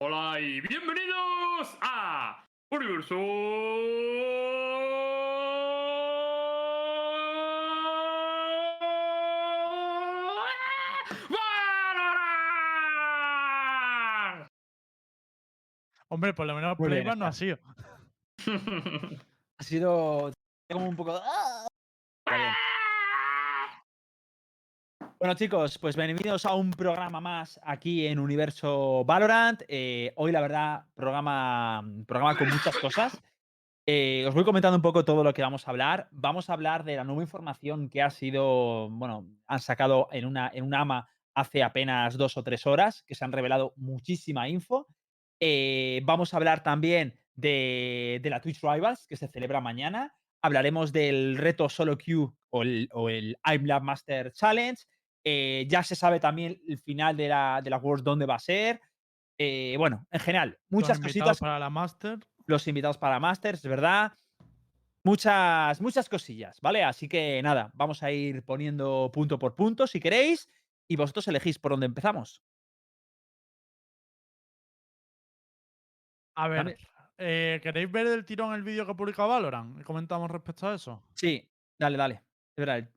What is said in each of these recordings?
Hola y bienvenidos a Universo. Hombre, por lo menos Muy bien, no ha sido. Ha sido como un poco. ¡ah! Está bien. Bueno, chicos, pues bienvenidos a un programa más aquí en Universo Valorant. Eh, hoy, la verdad, programa, programa con muchas cosas. Eh, os voy comentando un poco todo lo que vamos a hablar. Vamos a hablar de la nueva información que ha sido, bueno, han sacado en una, en un AMA hace apenas dos o tres horas, que se han revelado muchísima info. Eh, vamos a hablar también de, de la Twitch Rivals, que se celebra mañana. Hablaremos del reto Solo Q o el, o el I'm Lab Master Challenge. Eh, ya se sabe también el final de la, de la World dónde va a ser. Eh, bueno, en general, muchas Los invitados cositas para la Master. los invitados para Masters, ¿verdad? Muchas, muchas cosillas, ¿vale? Así que nada, vamos a ir poniendo punto por punto si queréis y vosotros elegís por dónde empezamos. A ver, eh, ¿queréis ver el tirón el vídeo que ha publicado Valorant? Comentamos respecto a eso. Sí, dale, dale. Es verdad,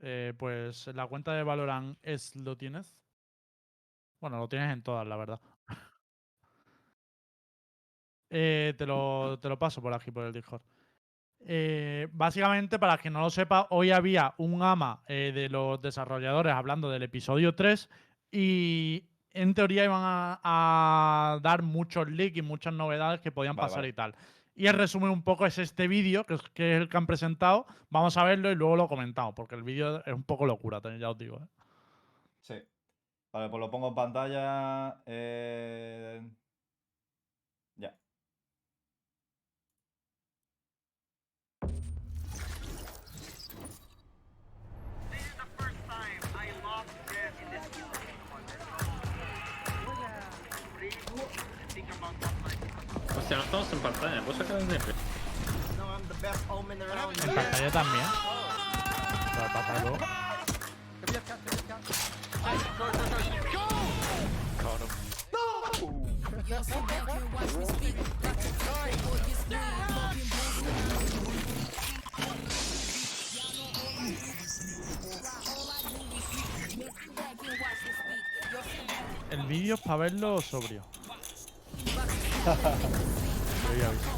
Eh, pues la cuenta de Valorant es lo tienes. Bueno, lo tienes en todas, la verdad. Eh, te, lo, te lo paso por aquí, por el Discord. Eh, básicamente, para quien no lo sepa, hoy había un AMA de los desarrolladores hablando del episodio 3 y en teoría iban a, a dar muchos leaks y muchas novedades que podían Vale, pasar vale. y tal. Y el resumen un poco es este vídeo, que es, el que han presentado. Vamos a verlo y luego lo comentamos, porque el vídeo es un poco locura, ya os digo. ¿eh? Sí. Vale, pues lo pongo en pantalla. eh, Hostia, no estamos en pantalla. ¿Puedo sacar el NF? En pantalla también. Para pasarlo. El vídeo es para verlo sobrio. Yeah.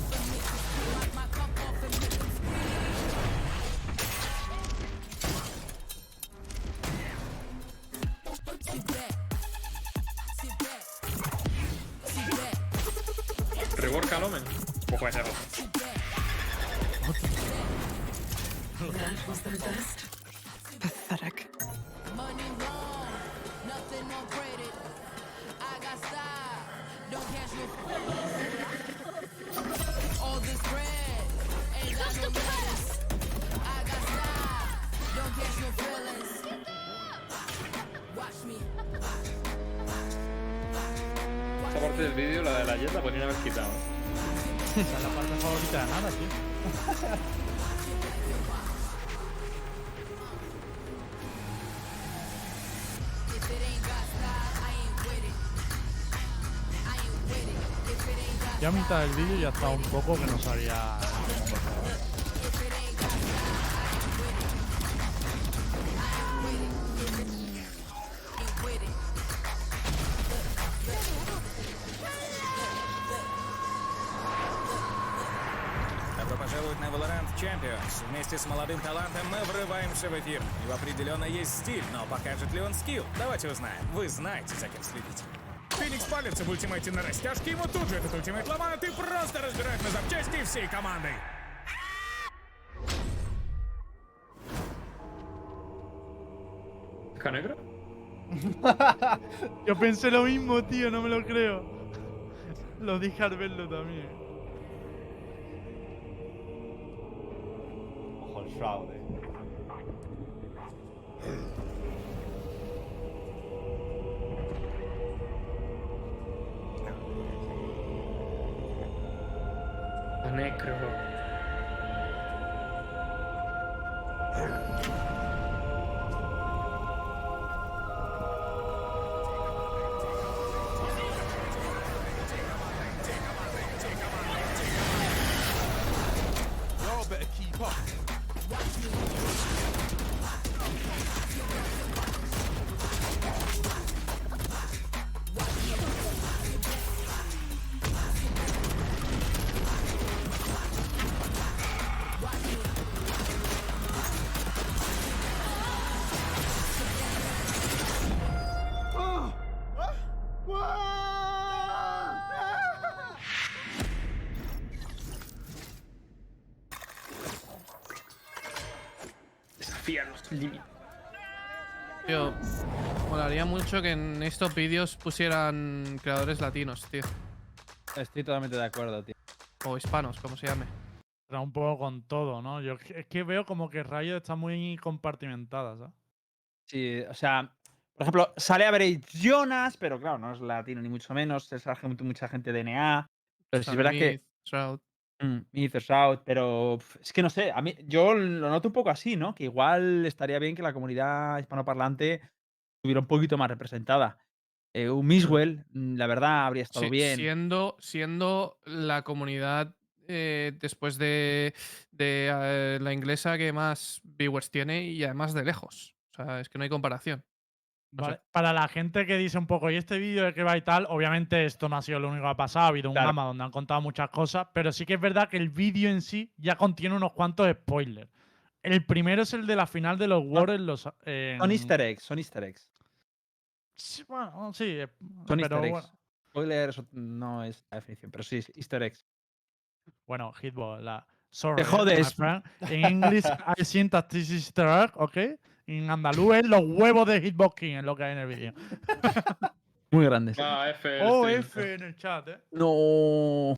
Ya a mitad del vídeo ya estaba un poco que no sabía. Добро пожаловать на Valorant Champions. Вместе с молодым талантом мы врываемся в эфир. Него определенно есть стиль, но покажет ли он скилл? Давайте узнаем. Вы знаете, за кем следить. Феникс палится в ультимейте на растяжке, ему тут же этот ультимейт ломают и просто разбирают на запчасти всей командой. ¿Caja negra? Yo pensé lo mismo, tío, no me lo creo. Lo dije al verlo también. Ojo el Shroud. Eh. La mucho que en estos vídeos pusieran creadores latinos, tío. Estoy totalmente de acuerdo, tío. O hispanos, como se llame. Era un poco con todo, ¿no? Yo es que veo como que Riot está muy compartimentada, ¿sabes? Sí, o sea, por ejemplo, sale a ver Jonas, pero claro, no es latino ni mucho menos. Es mucha gente de NA. Pero sí es verdad que. Shroud. Mm, Out, pero es que no sé, a mí yo lo noto un poco así, ¿no? Que igual estaría bien que la comunidad hispanoparlante estuviera un poquito más representada. Eh, un Miswell, mm, la verdad, habría estado Sí, bien. Siendo, siendo la comunidad eh, después de, de, eh, la inglesa que más viewers tiene y además de lejos. O sea, es que no hay comparación. No sé. Vale, Para la gente que dice un poco, ¿y este vídeo de qué va y tal? Obviamente esto no ha sido lo único que ha pasado, ha habido un gama donde han contado muchas cosas, pero sí que es verdad que el vídeo en sí ya contiene unos cuantos spoilers. El primero es el de la final de los en los... Son easter eggs, son easter eggs. Sí, bueno, sí, eh, Son pero easter eggs. bueno, Spoilers no es la definición, pero sí, es easter eggs. bueno, Hitball, la... Sorry, eh, jodes. En English I think that this is easter egg, ¿ok? En andaluz es los huevos de Hitbox King, es lo que hay en el vídeo. Muy grandes. Ah, F. Oh, stream. F en el chat, ¿eh? No.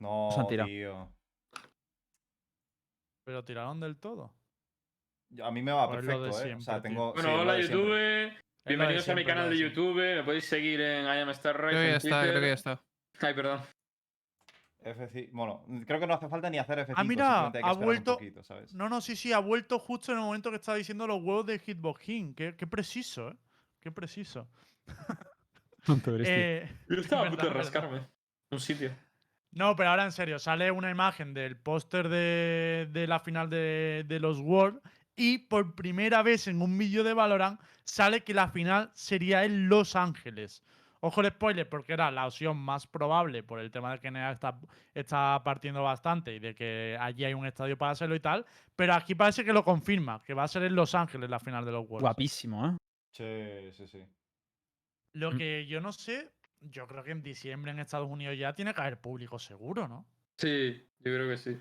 No, Nos han tirado. tío. Pero tiraron del todo. Yo- A mí me va Pues lo de perfecto, ¿eh? O sea, tengo. Bueno, sí, hola. YouTube. Bienvenidos a mi canal de YouTube. Me podéis seguir en I am Star Race Creo que ya está, creo que ya está. Ay, perdón. F5. Bueno, creo que no hace falta ni hacer F5. Ah, mira, simplemente hay que ha vuelto- poquito, ¿sabes? No, no, sí, sí, ha vuelto justo en el momento que estaba diciendo los huevos de Hitbox King. Qué, qué preciso, ¿eh? Qué preciso. Eh, Yo estaba a punto de rascarme. Un sitio. No, pero ahora en serio, sale una imagen del póster de, de la final de, de los Worlds y por primera vez en un vídeo de Valorant sale que la final sería en Los Ángeles. Ojo el spoiler, porque era la opción más probable por el tema de que NEA está, está partiendo bastante y de que allí hay un estadio para hacerlo y tal. Pero aquí parece que lo confirma, que va a ser en Los Ángeles la final de los Worlds. Guapísimo, ¿eh? Sí, sí, sí. Lo Mm. que yo no sé, yo creo que en diciembre en Estados Unidos ya tiene que haber público seguro, ¿no? Sí, yo creo que sí.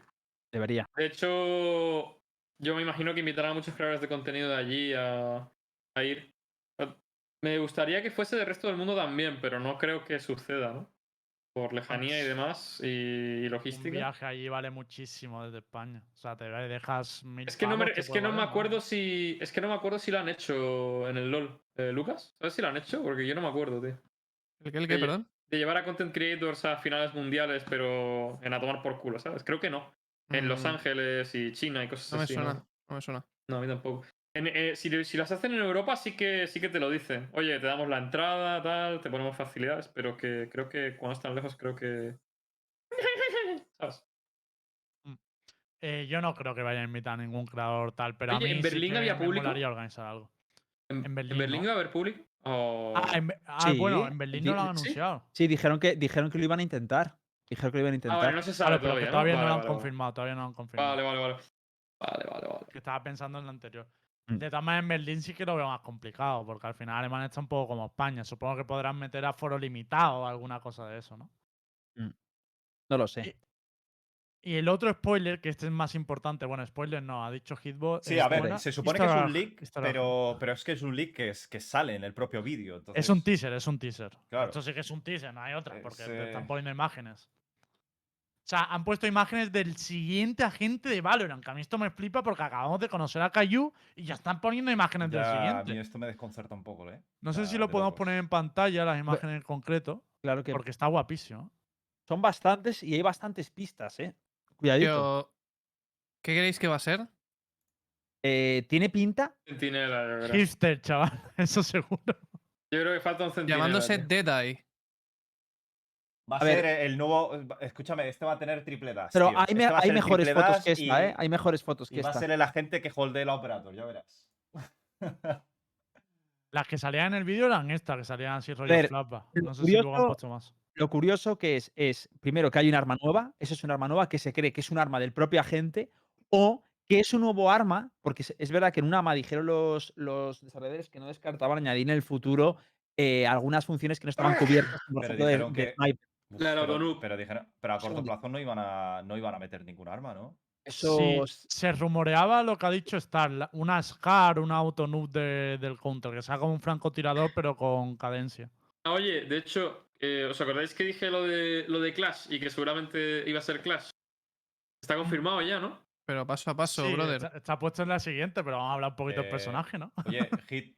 Debería. De hecho, yo me imagino que invitarán a muchos creadores de contenido de allí a, a ir. Eh, Me gustaría que fuese del resto del mundo también, pero no creo que suceda, ¿no? Por lejanía y demás y, y Un logística. viaje allí vale muchísimo desde España. O sea, te dejas mil Es que no me, es que no me acuerdo si. Es que no me acuerdo si lo han hecho en el LOL. Eh, Lucas, ¿sabes si lo han hecho? Porque yo no me acuerdo, tío. ¿El qué, el qué, perdón? De llevar a content creators a finales mundiales, pero en a tomar por culo, ¿sabes? Creo que no. En Los Mm, Ángeles y China y cosas No me suena, ¿no? no me suena. No, a mí tampoco. En- eh, si, si las hacen en Europa, sí que, sí que te lo dicen. Oye, te damos la entrada, tal, te ponemos facilidades, pero que creo que cuando están lejos, creo que. ¿Sabes? Eh, yo no creo que vaya a invitar a ningún creador tal, pero Oye, a mí ¿en sí Berlín que había me público? organizar algo. En, En Berlín, ¿no? iba a haber público? O- Ah, en ah, Sí, bueno, en Berlín no lo han anunciado. Sí, dijeron que, dijeron que lo iban a intentar. Dijeron que lo iban a Ah, intentar. vale, no se sabe Claro, pero todavía. que ¿no? todavía no Vale, lo han vale, vale. confirmado, todavía no lo han confirmado. Vale, vale, vale. Vale, vale, vale. Que estaba pensando en lo anterior. Mm. De todas maneras, en Berlín sí que lo veo más complicado, porque al final Alemania está un poco como España. Supongo que podrán meter a foro limitado o alguna cosa de eso, ¿no? No lo sé. Y el otro spoiler, que este es más importante, bueno, spoiler no, ha dicho Hitbox. Sí, eh, a ver, bueno, se supone que es un leak, pero, pero es que es un leak que, es, que sale en el propio vídeo. Es un entonces- teaser, es un teaser. Claro. Esto sí que es un teaser, no hay otra, porque Es, te están eh, poniendo imágenes. O sea, han puesto imágenes del siguiente agente de Valorant, que a mí esto me flipa porque acabamos de conocer a Caillou y ya están poniendo imágenes del Ya, a siguiente. mí esto me desconcerta un poco, ¿eh? No sé si lo de podemos locos. poner en pantalla, las imágenes en concreto, Claro que porque está guapísimo. son bastantes y hay bastantes pistas, ¿eh? Cuidadito. Yo- ¿Qué creéis que va a ser? Eh, ¿Tiene pinta? Centinela. Hipster, chaval, eso seguro. Yo creo que falta un centinela. Llamándose. Deadeye. Va a, A ver. ser el nuevo. Escúchame, este va a tener triple dash. Pero tío. hay, Este hay mejores fotos que esta, y- ¿eh? Hay mejores fotos que Y va a esta. ser el agente que holdee la operator, ya verás. Las que salían en el vídeo eran estas, que salían así rollo ver, flapa. No sé si luego han puesto más. Lo curioso que es, es, primero, que hay un arma nueva. Eso es un arma nueva que se cree que es un arma del propio agente. O que es un nuevo arma, porque es, verdad que en un arma dijeron los, los desarrolladores que no descartaban añadir en el futuro eh, algunas funciones que no estaban cubiertas, por ejemplo, de, sniper. Claro, pero, dijeron- pero a corto plazo no iban a, no iban a meter ningún arma, ¿no? Eso. Sí, se rumoreaba lo que ha dicho Star, una SCAR, una autonoob de- del counter, que sea como un francotirador pero con cadencia. Ah, Oye, de hecho, eh, ¿os acordáis que dije lo de, lo de Clash y que seguramente iba a ser Clash? Está confirmado ya, ¿no? Pero paso a paso, Sí, brother. Está, está puesto en la siguiente, pero vamos a hablar un poquito del Eh, personaje, ¿no? Oye, hit.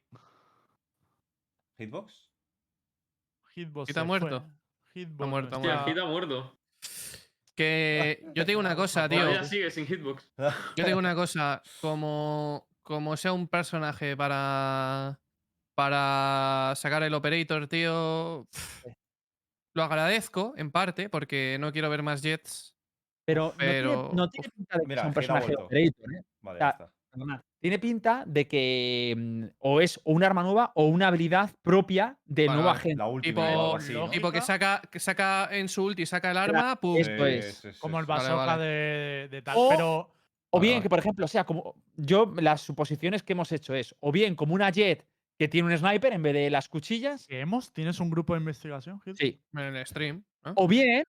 ¿Hitbox? Hitbox. ¿Está se muerto? fue. Hitbox no muerto, ha el hit ha muerto. Que yo te digo una cosa, tío. Todavía sigue sin hitbox. Yo te digo una cosa. Como, como sea un personaje para. Para sacar el operator, tío. pff, Lo agradezco, en parte, porque no quiero ver más Jets. Pero, Pero- no tiene, no tiene pinta de que Mira, sea un ha personaje operator, ¿eh? Vale, ya está. Perdona. Tiene pinta de que mm, o es un arma nueva o una habilidad propia de nueva gente. La última Tipo- o algo así, ¿no? lógico. Tipo que saca, que saca en su ulti, saca el arma, pum. esto es. sí, sí, Como el sí. Vale, bazooka vale. de, de tal. O- Pero O Vale, bien vale. que, por ejemplo, sea como. Yo, las suposiciones que hemos hecho es, o bien como una jet que tiene un sniper en vez de las cuchillas. ¿qué hemos? ¿Tienes un grupo de investigación, Hit? Sí. En el stream. O bien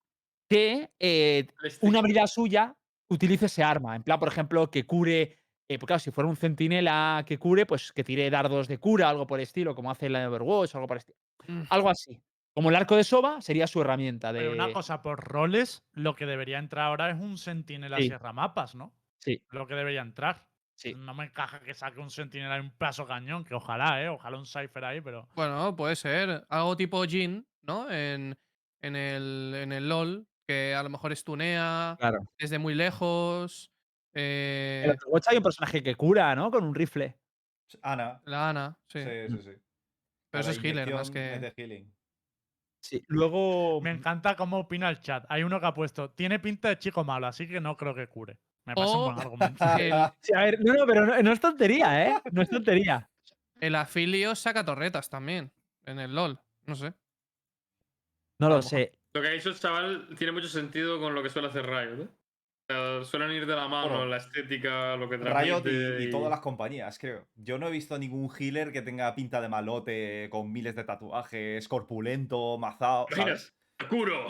que eh, una habilidad suya utilice ese arma. En plan, por ejemplo, que cure. Eh, porque claro, si fuera un centinela que cure, pues que tire dardos de cura, algo por el estilo, como hace la de Overwatch, algo por el estilo. Mm. Algo así. Como el arco de Soba sería su herramienta de. Pero una cosa, por roles, lo que debería entrar ahora es un sentinela Sí. sierra mapas, ¿no? Sí, Lo que debería entrar. sí. No me encaja que saque un sentinela y un paso cañón, que ojalá, ¿eh? Ojalá un cipher ahí, pero. Bueno, puede ser. Algo tipo Jin, ¿no? En, en, el, en el LOL, que a lo mejor estunea Claro. desde muy lejos. En eh, el Overwatch hay un personaje que cura, ¿no? Con un rifle. Ana. la Ana, sí. Sí, sí, sí. Pero eso es healer más inyección es que. de healing. Sí. Luego. Me encanta cómo opina el chat. Hay uno que ha puesto, tiene pinta de chico malo, así que no creo que cure. Me parece un O- buen argumento. El, Sí, a ver, no, no, pero no, no es tontería, ¿eh? No es tontería. el afilio saca torretas también. En el LOL. No sé. No lo sé. Lo que ha dicho el chaval tiene mucho sentido con lo que suele hacer Riot, ¿eh? Suelen ir de la mano Bueno, la estética, lo que Riot y, y todas las compañías, creo. Yo no he visto ningún healer que tenga pinta de malote, con miles de tatuajes, corpulento, mazao. ¡Curo!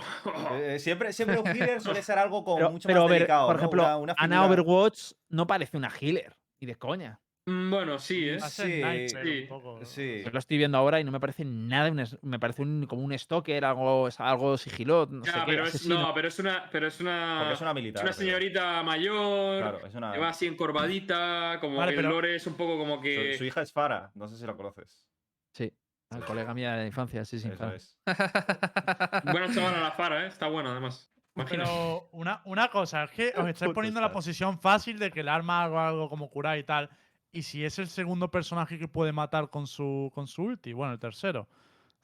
Eh, siempre, siempre un healer suele ser algo Pero, mucho pero, más ver, delicado. por ¿no? ejemplo, Una- una Ana figura- Overwatch no parece una healer. Ni de coña. Mm, Bueno, sí, ¿eh? Hace Sí, sí, un poco. Sí. Yo lo estoy viendo ahora y no me parece nada. un es- me parece un- como un stalker, algo, es algo sigilot. No sé Ya, qué, pero es, no, pero es una, pero es una, Porque es una es militar. una pero- señorita mayor, Claro, es una. que va así encorvadita, como Vale, que pero- el lore es un poco como que... su hija es Farah, no sé si la conoces. Sí. Al colega mía de la infancia, sí, sí. Eso claro. es. Buena chavala la Fara, ¿eh? Está buena, además. Imagina. Pero una, una cosa, es que os estáis poniendo en la posición fácil de que el arma haga algo como curar y tal. Y si es el segundo personaje que puede matar con su, con su ulti, bueno, el tercero.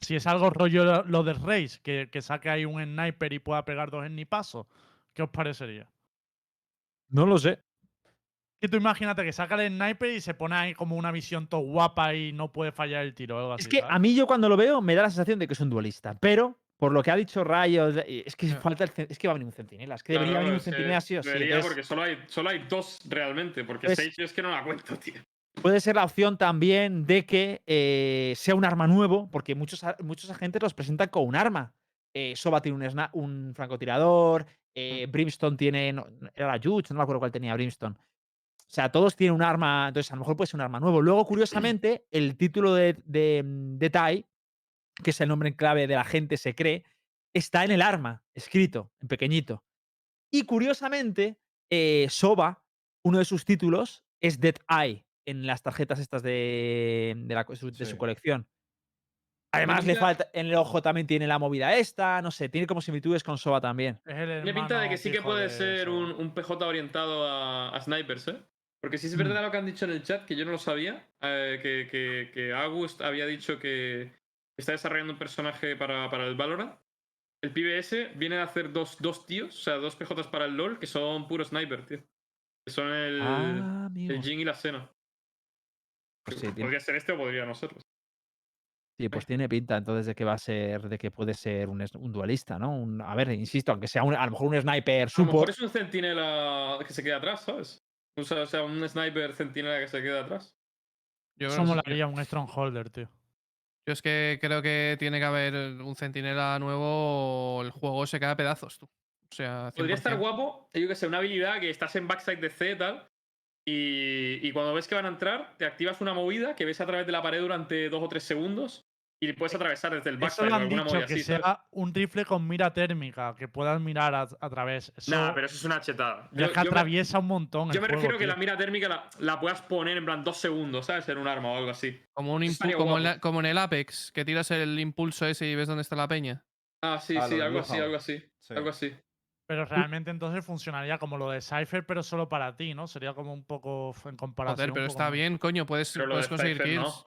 Si es algo rollo lo- lo de Raze, que, que saque ahí un sniper y pueda pegar dos paso ¿qué os parecería? No lo sé. Que tú imagínate que saca el sniper y se pone ahí como una visión todo guapa y no puede fallar el tiro o algo así. Es que ¿sabes? a mí yo cuando lo veo me da la sensación de que es un duelista. Pero, por lo que ha dicho Rayo, es que Ya. falta el es que va a venir un centinela. Es que debería venir un centinela sí o sí. debería, porque solo hay, solo hay dos realmente, porque Pues- seis yo es que no la cuento, tío. Puede ser la opción también de que eh, sea un arma nuevo, porque muchos, muchos agentes los presentan con un arma. Eh, Soba tiene un, sna- un francotirador, eh, Brimstone tiene. no, era la Yuch, no me acuerdo cuál tenía Brimstone. O sea, todos tienen un arma, entonces a lo mejor puede ser un arma nuevo. Luego, curiosamente, el título de, de, mm, de Tai, que es el nombre en clave del agente, se cree, está en el arma, escrito, en pequeñito. Y curiosamente, eh, Soba, uno de sus títulos, es Dead Eye en las tarjetas estas de, de, la su, de colección. Además, le falta. En el ojo también tiene la movida esta. No sé, tiene como similitudes con Soba también. Tiene pinta de que sí que puede de ser un, un PJ orientado a, a snipers, ¿eh? Porque sí es Mm. verdad lo que han dicho en el chat, que yo no lo sabía, eh, que, que, que August había dicho que está desarrollando un personaje para, para el Valorant. El PBS viene a hacer dos, dos tíos, o sea, dos PJs para el LoL, que son puro sniper, tío. Que son el, Ah, el Jin y la Sena. Pues sí, Podría ser este o podría no serlo. sí, pues tiene pinta entonces de que va a ser, de que puede ser un, un duelista, ¿no? Un- a ver, insisto, aunque sea un- a lo mejor un sniper A lo mejor support. es un centinela que se queda atrás, ¿sabes? O sea, o sea, un sniper centinela que se queda atrás. Yo, Eso molaría un Strongholder, tío. Yo es que creo que tiene que haber un centinela nuevo o el juego se cae a pedazos, tú. O sea, Podría estar 100%. guapo, yo que sé, una habilidad que estás en backside de C tal. Y, y cuando ves que van a entrar, te activas una movida que ves a través de la pared durante dos o tres segundos y puedes atravesar desde el Eso backside lo o han alguna dicho, que así. ¿sabes? sea un rifle con mira térmica, que puedas mirar a, a través. Eso, Nah, pero eso es una chetada. es que me- atraviesa un montón. Yo me juego, refiero que tío. la mira térmica la, la puedas poner en plan dos segundos, ¿sabes? En un arma o algo así. Como, un Eso como, en guapo. la- como en el Apex, que tiras el impulso ese y ves dónde está la peña. Ah, sí, Ah, sí, algo así, algo así. Sí. Algo así. Pero realmente entonces funcionaría como lo de Cypher, pero solo para ti, ¿no? Sería como un poco en comparación. Joder, pero está bien, coño, puedes, puedes de conseguir Cypher kills. no.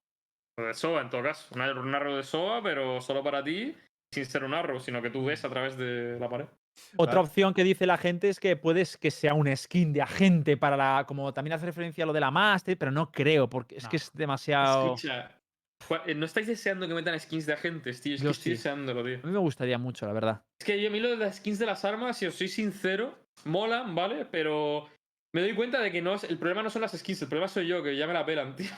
De SOA, en todo caso. Una, un arrow de SOA, pero solo para ti, sin ser un arrow, sino que tú ves a través de la pared. Otra Claro. opción que dice la gente es que puedes que sea un skin de agente para la. Como también hace referencia a lo de la Master, pero no creo, porque es No. que es demasiado. Escucha, eh, ¿no estáis deseando que metan skins de agentes, tío? Es Yo que estoy sí. deseándolo, tío. A mí me gustaría mucho, la verdad. Es que yo a mí lo de las skins de las armas, si os soy sincero, molan, ¿vale? Pero me doy cuenta de que no es, el problema no son las skins, el problema soy yo, que ya me la pelan, tío.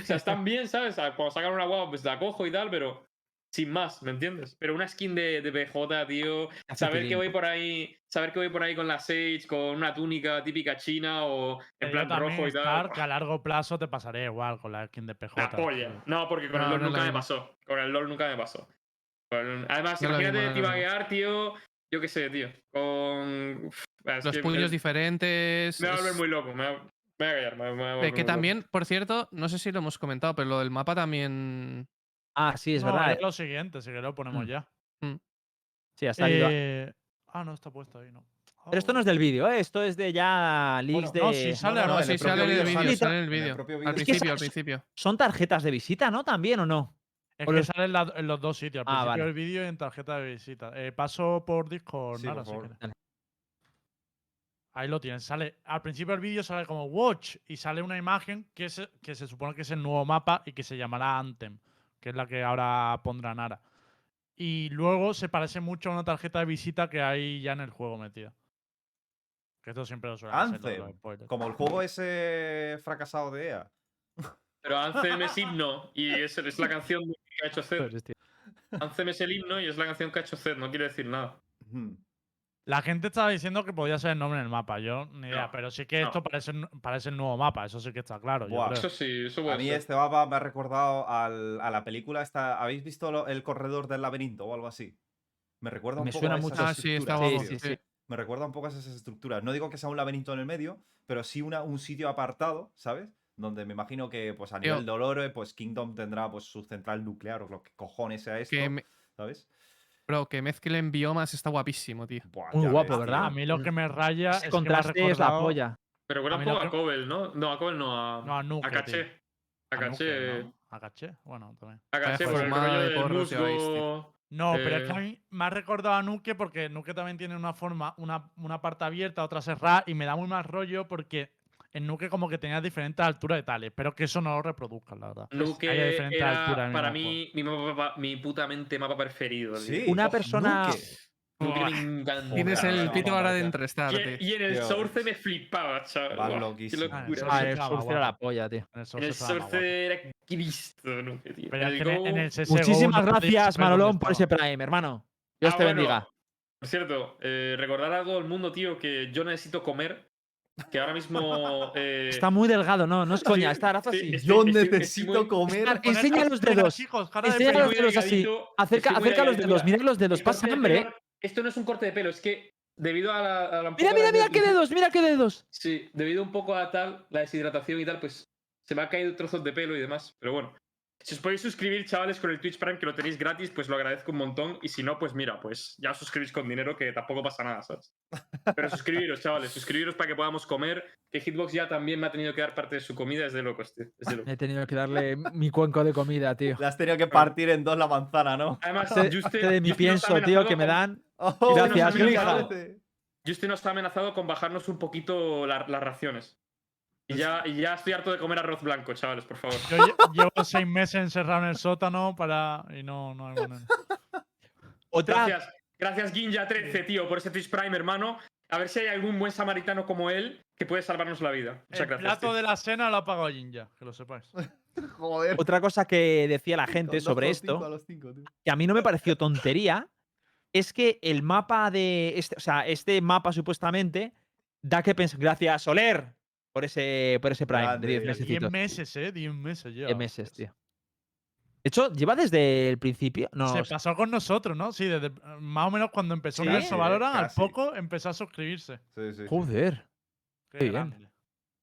O sea, están bien, ¿sabes? Cuando sacan una guapa, pues la cojo y tal, pero sin más, ¿me entiendes? Pero una skin de, de PJ, tío, saber que voy por ahí, saber que voy por ahí con la Sage, con una túnica típica china o en plan rojo y tal. Que a largo plazo te pasaré igual con la skin de PJ. La polla. No, porque con el LOL no nunca me pasó. Con el LOL nunca me pasó. Con- Además, imagínate tibaguear, tío. Yo qué sé, tío. Con. Uf, Los puños diferentes. me va a volver muy loco. Me va, me voy a callar. Me, me va a Eh, volver que también, por cierto, no sé si lo hemos comentado, pero lo del mapa también. Ah, sí, es No, verdad. es lo siguiente, si que lo ponemos Mm. ya. Sí, ha salido. Eh, Ah, no, está puesto ahí, no. Pero esto no es del vídeo, ¿eh? Esto es de ya leaks Bueno, no, de. sí sale No, no, sí, sale en el vídeo vídeo, sale. sale en el vídeo. Al vídeo. Es que principio, al principio. ¿Son tarjetas de visita, no? ¿También o no? Es o que los- sale en, la- en los dos sitios, al Ah, principio vale. del vídeo y en tarjeta de visita. Eh, paso por Discord, Sí, Nara, por si. Ahí lo tienes. Sale, al principio del vídeo sale como Watch y sale una imagen que, es, que se supone que es el nuevo mapa y que se llamará Anthem, que es la que ahora pondrá Nara. Y luego se parece mucho a una tarjeta de visita que hay ya en el juego metida. Que esto siempre lo suelen hacer los- los Anthem. Como el juego ese fracasado de EA. Pero Anthem es himno y es, es la canción que ha hecho Zed. Anthem es el himno y es la canción que ha hecho Zed. No quiere decir nada. La gente estaba diciendo que podía ser el nombre en el mapa. Yo ni idea, No, pero sí que no. esto parece, parece el nuevo mapa. Eso sí que está claro. yo Buah. creo. Eso sí, eso A mí ser. este mapa me ha recordado al- a la película esta. ¿Habéis visto lo- el corredor del laberinto o algo así? Me recuerda un Me poco suena a esas mucho. Ah, sí, está. Sí, tío. sí, sí. Me recuerda un poco a esas estructuras. No digo que sea un laberinto en el medio, pero sí una, un sitio apartado, ¿sabes? Donde me imagino que pues a nivel de Olore, pues Kingdom tendrá pues su central nuclear o lo que cojones sea esto, me- ¿sabes? Bro, que mezclen biomas está guapísimo, tío. Buah, Muy guapo, ves, ¿verdad? tío. A mí lo que me raya es Ese que me ha contraste es la recordado- polla. Pero a un poco a Cobel, ¿no? No, a Cobel no, a, No, a Nuke, a tío. Caché. A A Nuke, Caché. ¿no? ¿A caché? Bueno, también. A Caché, por el rollo de del tío. musgo. No, pero es que Eh, a mí me ha recordado a Nuke porque Nuke también tiene una forma, una, una parte abierta, otra cerrada, y me da muy mal rollo porque en Nuke como que tenía diferentes alturas de tales. Espero que eso no lo reproduzcan, la verdad. Nuke diferentes era, alturas para mí, mi, mapa- mi putamente mapa preferido. Sí, Una oh, persona- Nuke. Tienes el pito ahora de entrestarte. Y, y en el Source me flipaba, chaval. Loquísimo. Ah, el surf era la polla, tío. En el En Source Source era Cristo, Nuke, tío. Pero En es que el en, en Go- el CSGO Muchísimas gracias, Manolón, por ese. Prime, hermano. Dios Ah, te bueno, bendiga. Por cierto, eh, recordar a todo el mundo, tío, que yo necesito comer. Que ahora mismo. eh, Está muy delgado, no, no es coña, sí, está así. estoy- Yo estoy- estoy necesito muy- comer. Estar- Enseña los dedos. de Enseña los dedos así. Acerca, estoy acerca los dedos, mira. los dedos, pasa de hambre, pelo-. Esto no es un corte de pelo, es que debido a la. a la- Mira, mira, mira qué dedos, mira qué dedos. Sí, debido un poco a tal, la deshidratación y tal, pues se me han caído trozos de pelo y demás. Pero bueno. Si os podéis suscribir, chavales, con el Twitch Prime, que lo tenéis gratis, pues lo agradezco un montón. Y si no, pues mira, pues ya os suscribís con dinero, que tampoco pasa nada, ¿sabes? Pero suscribiros, chavales, suscribiros para que podamos comer. Que Hitbox ya también me ha tenido que dar parte de su comida, es de locos, tío. Es de locos. He tenido que darle mi cuenco de comida, tío. Le has tenido que partir en dos la manzana, ¿no? Además, Juste, este de mi pienso, tío, que me dan. Oh, Gracias. Juste nos ha amenazado con bajarnos un poquito la- las raciones. Y ya, y ya estoy harto de comer arroz blanco, chavales, por favor. Yo lle- llevo seis meses encerrado en el sótano para. y no, no hay manera. Otra. Gracias, gracias Ginja13, tío, por ese Twitch Prime, hermano. A ver si hay algún buen samaritano como él que puede salvarnos la vida. Muchas el gracias. plato tío. de la cena lo ha pagado Jinja, que lo sepáis. Joder. Otra cosa que decía la Con gente dos sobre cinco esto, a los cinco, tío. que a mí no me pareció tontería, es que el mapa de. Este, o sea, este mapa supuestamente da que pensar. Gracias, Soler, por ese, por ese Prime Grande. de 10 10 meses. 10 meses, ¿eh? 10 meses ya. 10 meses, tío. De hecho, ¿lleva desde el principio? No. Se pasó con nosotros, ¿no? Sí, desde más o menos cuando empezó Sí, Universo Valorant, al poco empezó a suscribirse. Sí, sí. Joder. Qué Qué bien. grande.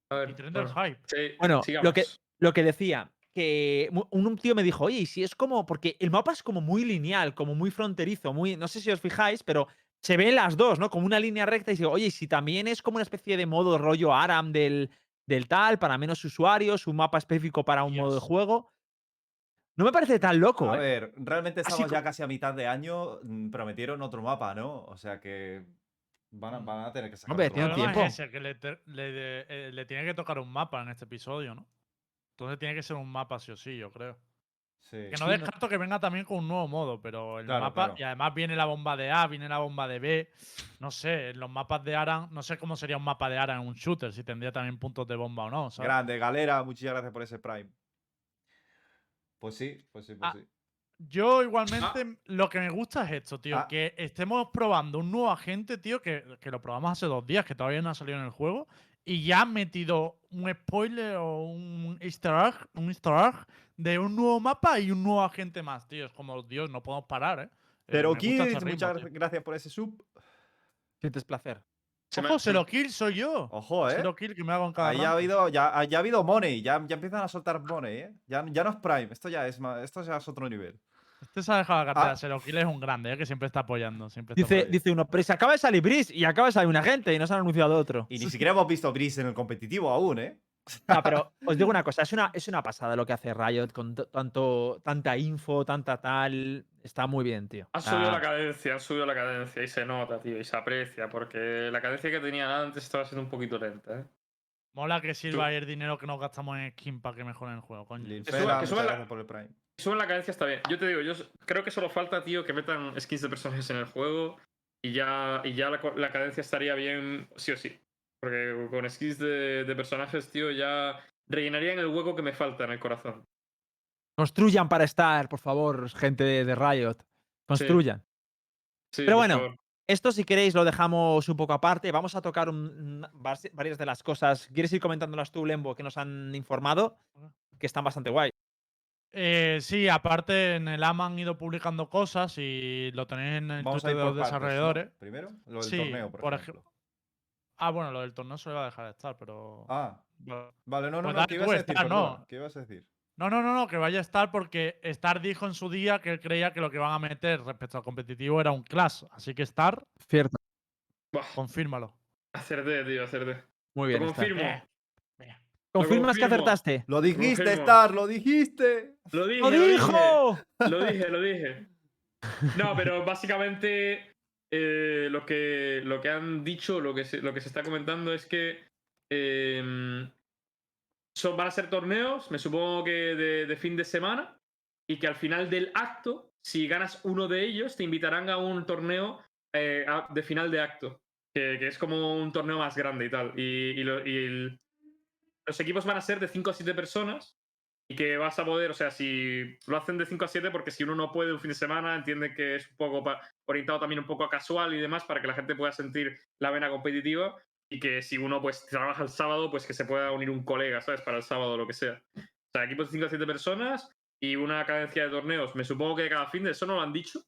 A Y ver, del bueno, hype. sí, Bueno, lo que-. Lo que decía, que un tío me dijo, oye, y si es como. Porque el mapa es como muy lineal, como muy fronterizo, muy. No sé si os fijáis, pero se ven las dos, ¿no? Como una línea recta. Y digo, oye, y si también es como una especie de modo rollo ARAM del, del tal, para menos usuarios, un mapa específico para un modo de juego. No me parece tan loco, A ¿eh? ver, realmente Así estamos ya casi a mitad de año. mm, Prometieron otro mapa, ¿no? O sea que van a, Mm. van a tener que sacar Hombre, otro El mapa. tiempo. es ese, que le, le eh, le tiene que tocar un mapa en este episodio, ¿no? Entonces tiene que ser un mapa sí o sí, yo creo. Sí. Que no descarto que venga también con un nuevo modo, pero el Claro, mapa. claro. Y además viene la bomba de A, viene la bomba de B. No sé, en los mapas de Aran, no sé cómo sería un mapa de Aran en un shooter, si tendría también puntos de bomba o no. ¿sabes? Grande, Galera, muchas gracias por ese Prime. Pues sí, pues sí, pues Ah, sí. Yo igualmente lo que me gusta es esto, tío, Ah. que estemos probando un nuevo agente, tío, que, que lo probamos hace dos días, que todavía no ha salido en el juego, y ya han metido un spoiler o un easter egg, un easter egg de un nuevo mapa y un nuevo agente más, tío. Es como, Dios, no podemos parar, ¿eh? Eh, Pero ritmo, muchas tío. gracias por ese sub. Sientes placer. Se Ojo, se me- Zero Kill soy yo. Ojo, eh. Zero Kill que me hago en cada Ahí ha habido, ya, ya ha habido money, ya, ya empiezan a soltar money, ¿eh? Ya, ya no es Prime, esto ya es más, esto ya es otro nivel. Este se ha dejado la cartera. Ah. Zero Kill es un grande, ¿eh? Que siempre está apoyando. Siempre está Dice, apoyando. dice uno, pero si acaba de salir Brice y acaba de salir un agente y no se han anunciado otro. Y ni siquiera hemos visto Gris en el competitivo aún, ¿eh? No, pero os digo una cosa, es una, es una pasada lo que hace Riot con tanto, tanta info, tanta tal. Está muy bien, tío. Han subido Ah, la cadencia, han subido la cadencia y se nota, tío, y se aprecia, porque la cadencia que tenían antes estaba siendo un poquito lenta, ¿eh? Mola que sirva el dinero que nos gastamos en skin para que mejoren el juego, coño. Que Fela, suba- que muchas suba la- gracias por el Prime. Suben la cadencia está bien. Yo te digo, yo creo que solo falta, tío, que metan skins de personajes en el juego y ya, y ya la, la cadencia estaría bien, sí o sí. Porque con skins de, de personajes, tío, ya rellenarían el hueco que me falta en el corazón. Construyan para estar, por favor, gente de, de Riot. Construyan. Sí, Pero bueno, favor. Esto, si queréis, lo dejamos un poco aparte. Vamos a tocar un- varias de las cosas. ¿Quieres ir comentándolas tú, Lembo, que nos han informado? Que están bastante guay. Eh, sí, aparte en el AMA han ido publicando cosas y lo tenéis en el Twitter de los desarrolladores. Primero, lo del Sí, torneo, por, por ejemplo. Ah, bueno, lo del torneo se lo iba a dejar de estar, pero. Ah, Bueno. vale, no, no, Pues no, dale ¿qué tú, ibas a decir? Star, no. ¿Qué ibas a decir? No, no, no, no, que vaya a estar porque Star dijo en su día que él creía que lo que van a meter respecto al competitivo era un clash. Así que Star, Cierto. Confírmalo. acerté, tío, acerté. Muy Lo bien. está. confirmo. Eh, ¿Confirmas que confirmo. acertaste? Lo dijiste, confirmo. Star, lo dijiste. Lo dije. ¡Lo dije. dijo! Lo dije, lo dije. No, pero básicamente eh, lo, que, lo que han dicho, lo que se, lo que se está comentando es que em, son, van a ser torneos, me supongo que de, fin de semana, y que al final del acto, si ganas uno de ellos, te invitarán a un torneo eh, de final de acto, que, es como un torneo más grande y tal. Y, los equipos van a ser de 5 a 7 personas y que vas a poder, o sea, si lo hacen de 5 a 7, porque si uno no puede un fin de semana, entienden que es un poco orientado también un poco a casual y demás, para que la gente pueda sentir la vena competitiva y que si uno pues trabaja el sábado, pues que se pueda unir un colega, ¿sabes? Para el sábado o lo que sea. O sea, equipos de 5 a 7 personas y una cadencia de torneos. Me supongo que de cada fin de eso no lo han dicho,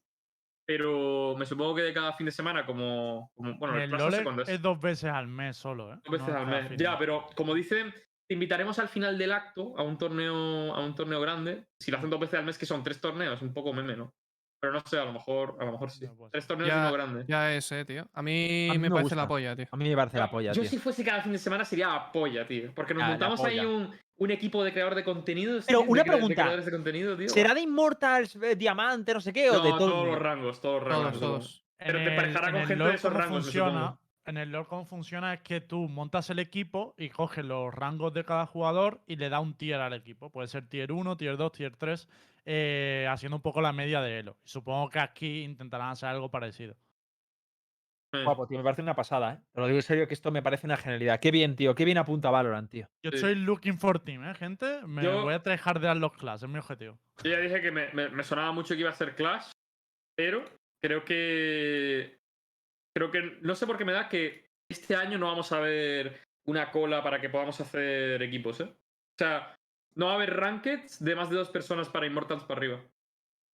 pero me supongo que de cada fin de semana, como. como- bueno, En el el plazo no sé LoL cuándo es, es dos veces al mes solo, ¿eh? Dos veces No al mes. Ya, pero como dicen, te invitaremos al final del acto a un torneo, a un torneo grande. Si lo hacen dos veces al mes, que son tres torneos, un poco meme, ¿no? Pero no sé, a lo mejor, a lo mejor sí. Pues. Tres torneos y Ya, uno grande. ya es, eh, tío. A mí, A mí me me parece la polla, tío. A mí me parece la polla, Yo tío. si fuese cada fin de semana sería la polla, tío. Porque nos Ah, montamos ahí un, un equipo de creador de contenidos. Pero una de pregunta. creadores de contenido, tío. ¿Será de Immortals, eh, Diamante, no sé qué? No, o de todo? todos los rangos, todos los rangos. Todos, todos. Pero te emparejará con gente de esos rangos, funciona, supongo. En el LoL cómo funciona es que tú montas el equipo y coges los rangos de cada jugador y le da un tier al equipo. Puede ser tier 1, tier 2, tier 3, eh, haciendo un poco la media de Elo. Supongo que aquí intentarán hacer algo parecido. Guapo, tío, me parece una pasada, ¿eh? Pero lo digo en serio que esto me parece una genialidad. Qué bien, tío. Qué bien apunta Valorant, tío. Yo Sí. estoy looking for team, ¿eh, gente? Me Yo- voy a tryhardear los class, es mi objetivo. Yo ya dije que me, me- me sonaba mucho que iba a ser Clash, pero creo que. Creo que. No sé por qué me da que este año no vamos a ver una cola para que podamos hacer equipos, ¿eh? O sea, no va a haber rankeds de más de dos personas para Immortals para arriba.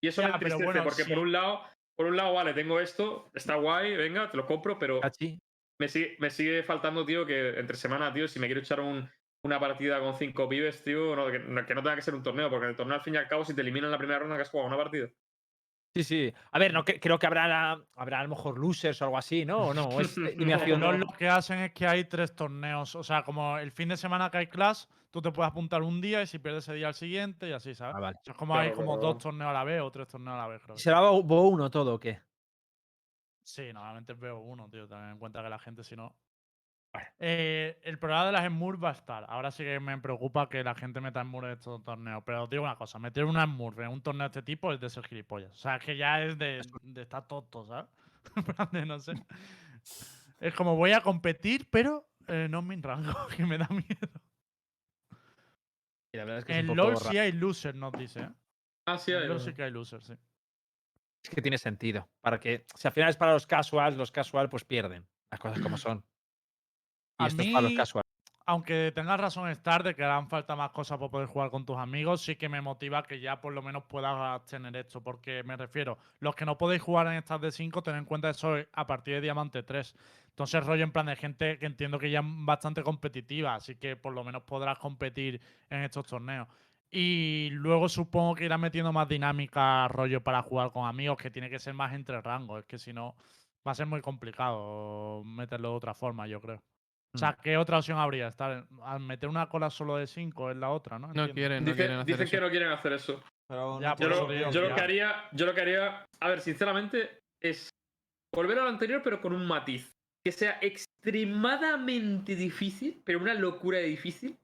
Y eso Ya, me entristece, bueno, porque sí. por un lado. Por un lado, vale, tengo esto, está guay, venga, te lo compro, pero Cachi. me sigue, me sigue faltando, tío, que entre semana, tío, si me quiero echar un- una partida con cinco pibes, tío, no, que, no- que no tenga que ser un torneo, porque en el torneo al fin y al cabo, si te eliminan en la primera ronda que has jugado una partida. Sí, sí. A ver, no cre- creo que habrá, habrá a lo mejor losers o algo así, ¿no? ¿O no? ¿O es No? No, lo que hacen es que hay tres torneos. O sea, como el fin de semana que hay clash, tú te puedes apuntar un día y si pierdes ese día al siguiente y así, ¿sabes? Ah, vale. O sea, es como hay como pero- dos torneos a la vez o tres torneos a la vez, creo. que. ¿Será uno todo o qué? Sí, normalmente veo uno, tío. También en cuenta que la gente, si no. Eh, el programa de las Smurfs va a estar. Ahora sí que me preocupa que la gente meta Smurfs en estos torneos. Pero os digo una cosa: meter una Smurf en un torneo de este tipo es de ser gilipollas. O sea, es que ya es de, de estar tonto, ¿sabes? En no sé. Es como voy a competir, pero eh, no en mi rango, que me da miedo. Y la verdad es que es En LOL sí hay losers, nos dice. ¿eh? Ah, sí, En hay LOL uno. sí que hay losers, sí. Es que tiene sentido. Para que, si al final es para los casuals, los casual pues pierden. Las cosas como son. Y es para los mí- casual. Aunque tengas razón estar de que harán falta más cosas para poder jugar con tus amigos, sí que me motiva que ya por lo menos puedas tener esto. Porque me refiero, los que no podéis jugar en estas de 5, ten en cuenta eso a partir de Diamante 3. Entonces, rollo en plan de gente que entiendo que ya es bastante competitiva, así que por lo menos podrás competir en estos torneos. Y luego supongo que irán metiendo más dinámica, rollo para jugar con amigos, que tiene que ser más entre rangos. Es que si no, va a ser muy complicado meterlo de otra forma, yo creo. O sea, ¿qué otra opción habría? Estar al meter una cola solo de 5 es la otra, ¿no? No quieren, no Dicen, quieren hacer dicen eso. que no quieren hacer eso. Pero Ya, Yo, eso lo, digo, yo lo que haría, yo lo que haría, a ver, sinceramente, es volver a lo anterior, pero con un matiz. Que sea extremadamente difícil, pero una locura de difícil,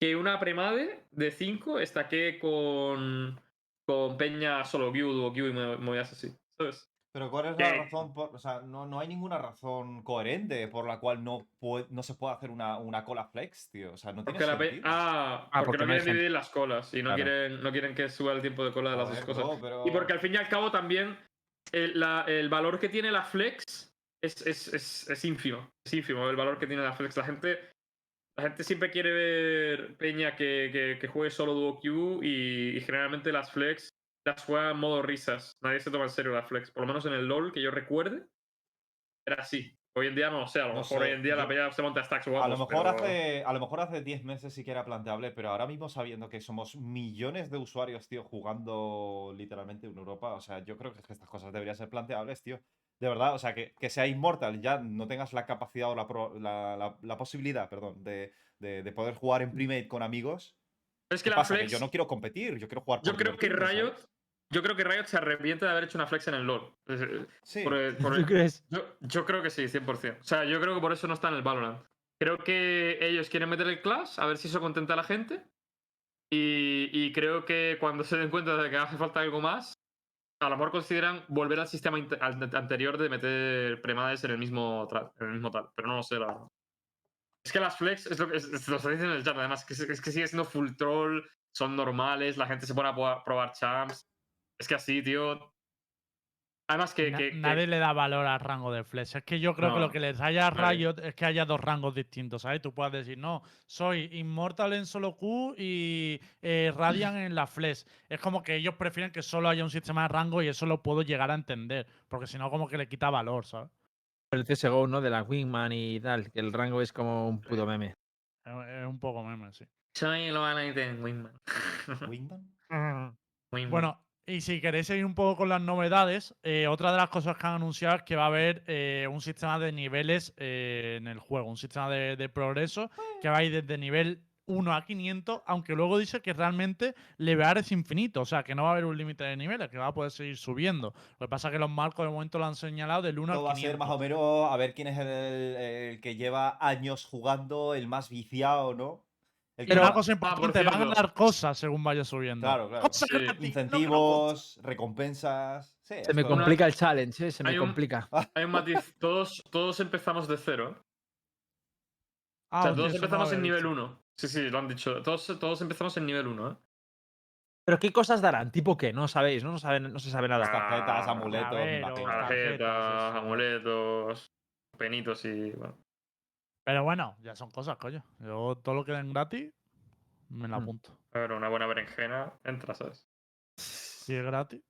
que una premade de 5 estaque con, con Peña solo Q, duo Q y mo- movidas así. ¿Sabes? Pero ¿cuál es ¿Qué? la razón? Por, o sea, no, no hay ninguna razón coherente por la cual no, pue- no se puede hacer una, una cola flex, tío. O sea, no tiene Porque sentido. ah, Ah, porque, porque no quieren dividir las colas y no, Claro. quieren, no quieren que suba el tiempo de cola de las dos cosas. pero- Y porque al fin y al cabo también el, la- el valor que tiene la flex es, es, es, es ínfimo. Es ínfimo el valor que tiene la flex. La gente, la gente siempre quiere ver Peña que, que, que juegue solo duo Q y, y generalmente las flex las juega en modo risas. Nadie se toma en serio la flex. Por lo menos en el LOL que yo recuerde era así. Hoy en día no lo sé. A lo No mejor sé, hoy en día la peña se monta stacks A lo, mejor pero- hace, a lo mejor hace 10 meses sí que era planteable, pero ahora mismo sabiendo que somos millones de usuarios, tío, jugando literalmente en Europa, o sea, yo creo que estas cosas deberían ser planteables, tío. De verdad, o sea, que, que sea Immortal, ya no tengas la capacidad o la, pro- la, la- la posibilidad, perdón, de, de- de poder jugar en Primate con amigos. Es ¿Qué que la pasa? Que flex. yo no quiero competir, yo quiero jugar Yo creo que Riot. ¿sabes? Yo creo que Riot se arrepiente de haber hecho una flex en el LoL. Eh, Sí. por- por- ¿Tú crees? yo, yo creo que sí, 100%. O sea, yo creo que por eso no está en el Valorant. Creo que ellos quieren meter el Clash, a ver si eso contenta a la gente. Y, y creo que cuando se den cuenta de que hace falta algo más, a lo mejor consideran volver al sistema al- anterior de meter premades en el mismo, tra- en el mismo tal. Pero no lo sé, la verdad. Es que las flex, es lo que es- es- lo dicen en el chat, además, que es, es que sigue siendo full troll, son normales, la gente se pone a probar champs. Es que así, tío. Además que. Na- que- que- nadie le da valor al rango de flex. Es que yo creo que lo que les haya a. Riot es que haya dos rangos distintos, ¿sabes? Tú puedes decir, no, soy Immortal en solo Q y eh, Radiant en la flex. Es como que ellos prefieren que solo haya un sistema de rango y eso lo puedo llegar a entender. Porque si no, como que le quita valor, ¿sabes? El CSGO, ¿no? De la Wingman y tal, que el rango es como un puto meme. Es, es un poco meme, sí. Soy Valorant en Wingman. Wingman. Wingman. Bueno, y si queréis seguir un poco con las novedades, eh, otra de las cosas que han anunciado es que va a haber eh, un sistema de niveles eh, en el juego, un sistema de, de progreso que va a ir desde nivel 1 a 500, aunque luego dice que realmente levear es infinito, o sea, que no va a haber un límite de niveles, que va a poder seguir subiendo. Lo que pasa es que los marcos de momento lo han señalado del 1 Esto al va a 500. ser más o menos a ver quién es el, el que lleva años jugando, el más viciado, ¿no? Pero va- una cosa importante, van a dar cosas según vaya subiendo. Claro, claro. Cosas Sí. gratis, no Incentivos, recompensas. Sí, Se me complica el challenge, ¿eh? Se me Hay un- complica. Hay un matiz. Todos, todos empezamos de cero. Ah, o sea, hostia, todos no empezamos en nivel dicho. 1. Sí, sí, lo han dicho. Todos, todos empezamos en nivel 1, ¿eh? Pero ¿qué cosas darán? ¿Tipo qué? No sabéis, ¿no? No, saben, no se sabe nada. Tarjetas, Ah, amuletos, tarjetas, amuletos, penitos y. Bueno. Pero bueno, ya son cosas, coño. Yo todo lo que den gratis, me la Mm. apunto. Pero una buena berenjena entra, ¿sabes? Si es gratis.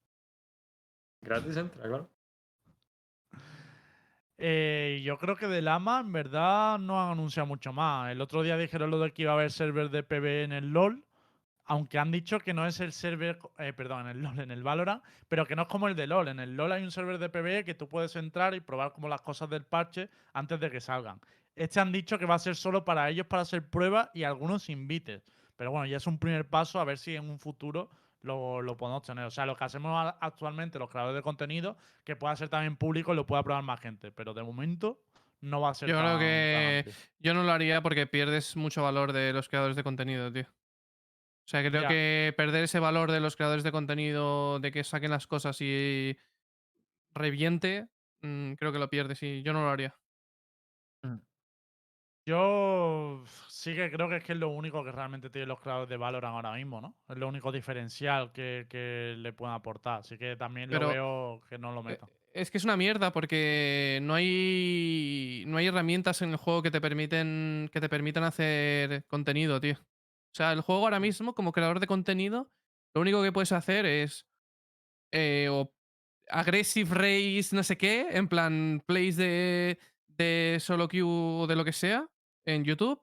Gratis entra, claro. Eh, yo creo que del AMA en verdad no han anunciado mucho más. El otro día dijeron lo de que iba a haber server de PB en el LOL, aunque han dicho que no es el server, eh, perdón, en el LOL, en el Valorant, pero que no es como el de LOL. En el LOL hay un server de PB que tú puedes entrar y probar como las cosas del parche antes de que salgan. Este han dicho que va a ser solo para ellos para hacer pruebas y algunos invites. Pero bueno, ya es un primer paso a ver si en un futuro lo, lo podemos tener. O sea, lo que hacemos actualmente los creadores de contenido, que pueda ser también público y lo pueda probar más gente. Pero de momento no va a ser Yo tan- creo que yo no lo haría porque pierdes mucho valor de los creadores de contenido, tío. O sea, creo Ya. que perder ese valor de los creadores de contenido, de que saquen las cosas y reviente, mm, creo que lo pierdes y yo no lo haría. Yo sí que creo que es que es lo único que realmente tienen los creadores de Valorant ahora mismo, ¿no? Es lo único diferencial que, que le pueden aportar. Así que también Pero, lo veo que no lo Eh, metan. Es que es una mierda porque no hay no hay herramientas en el juego que te permiten que te permitan hacer contenido, tío. O sea, el juego ahora mismo como creador de contenido, lo único que puedes hacer es eh, o aggressive race, no sé qué, en plan plays de de solo queue o de lo que sea en YouTube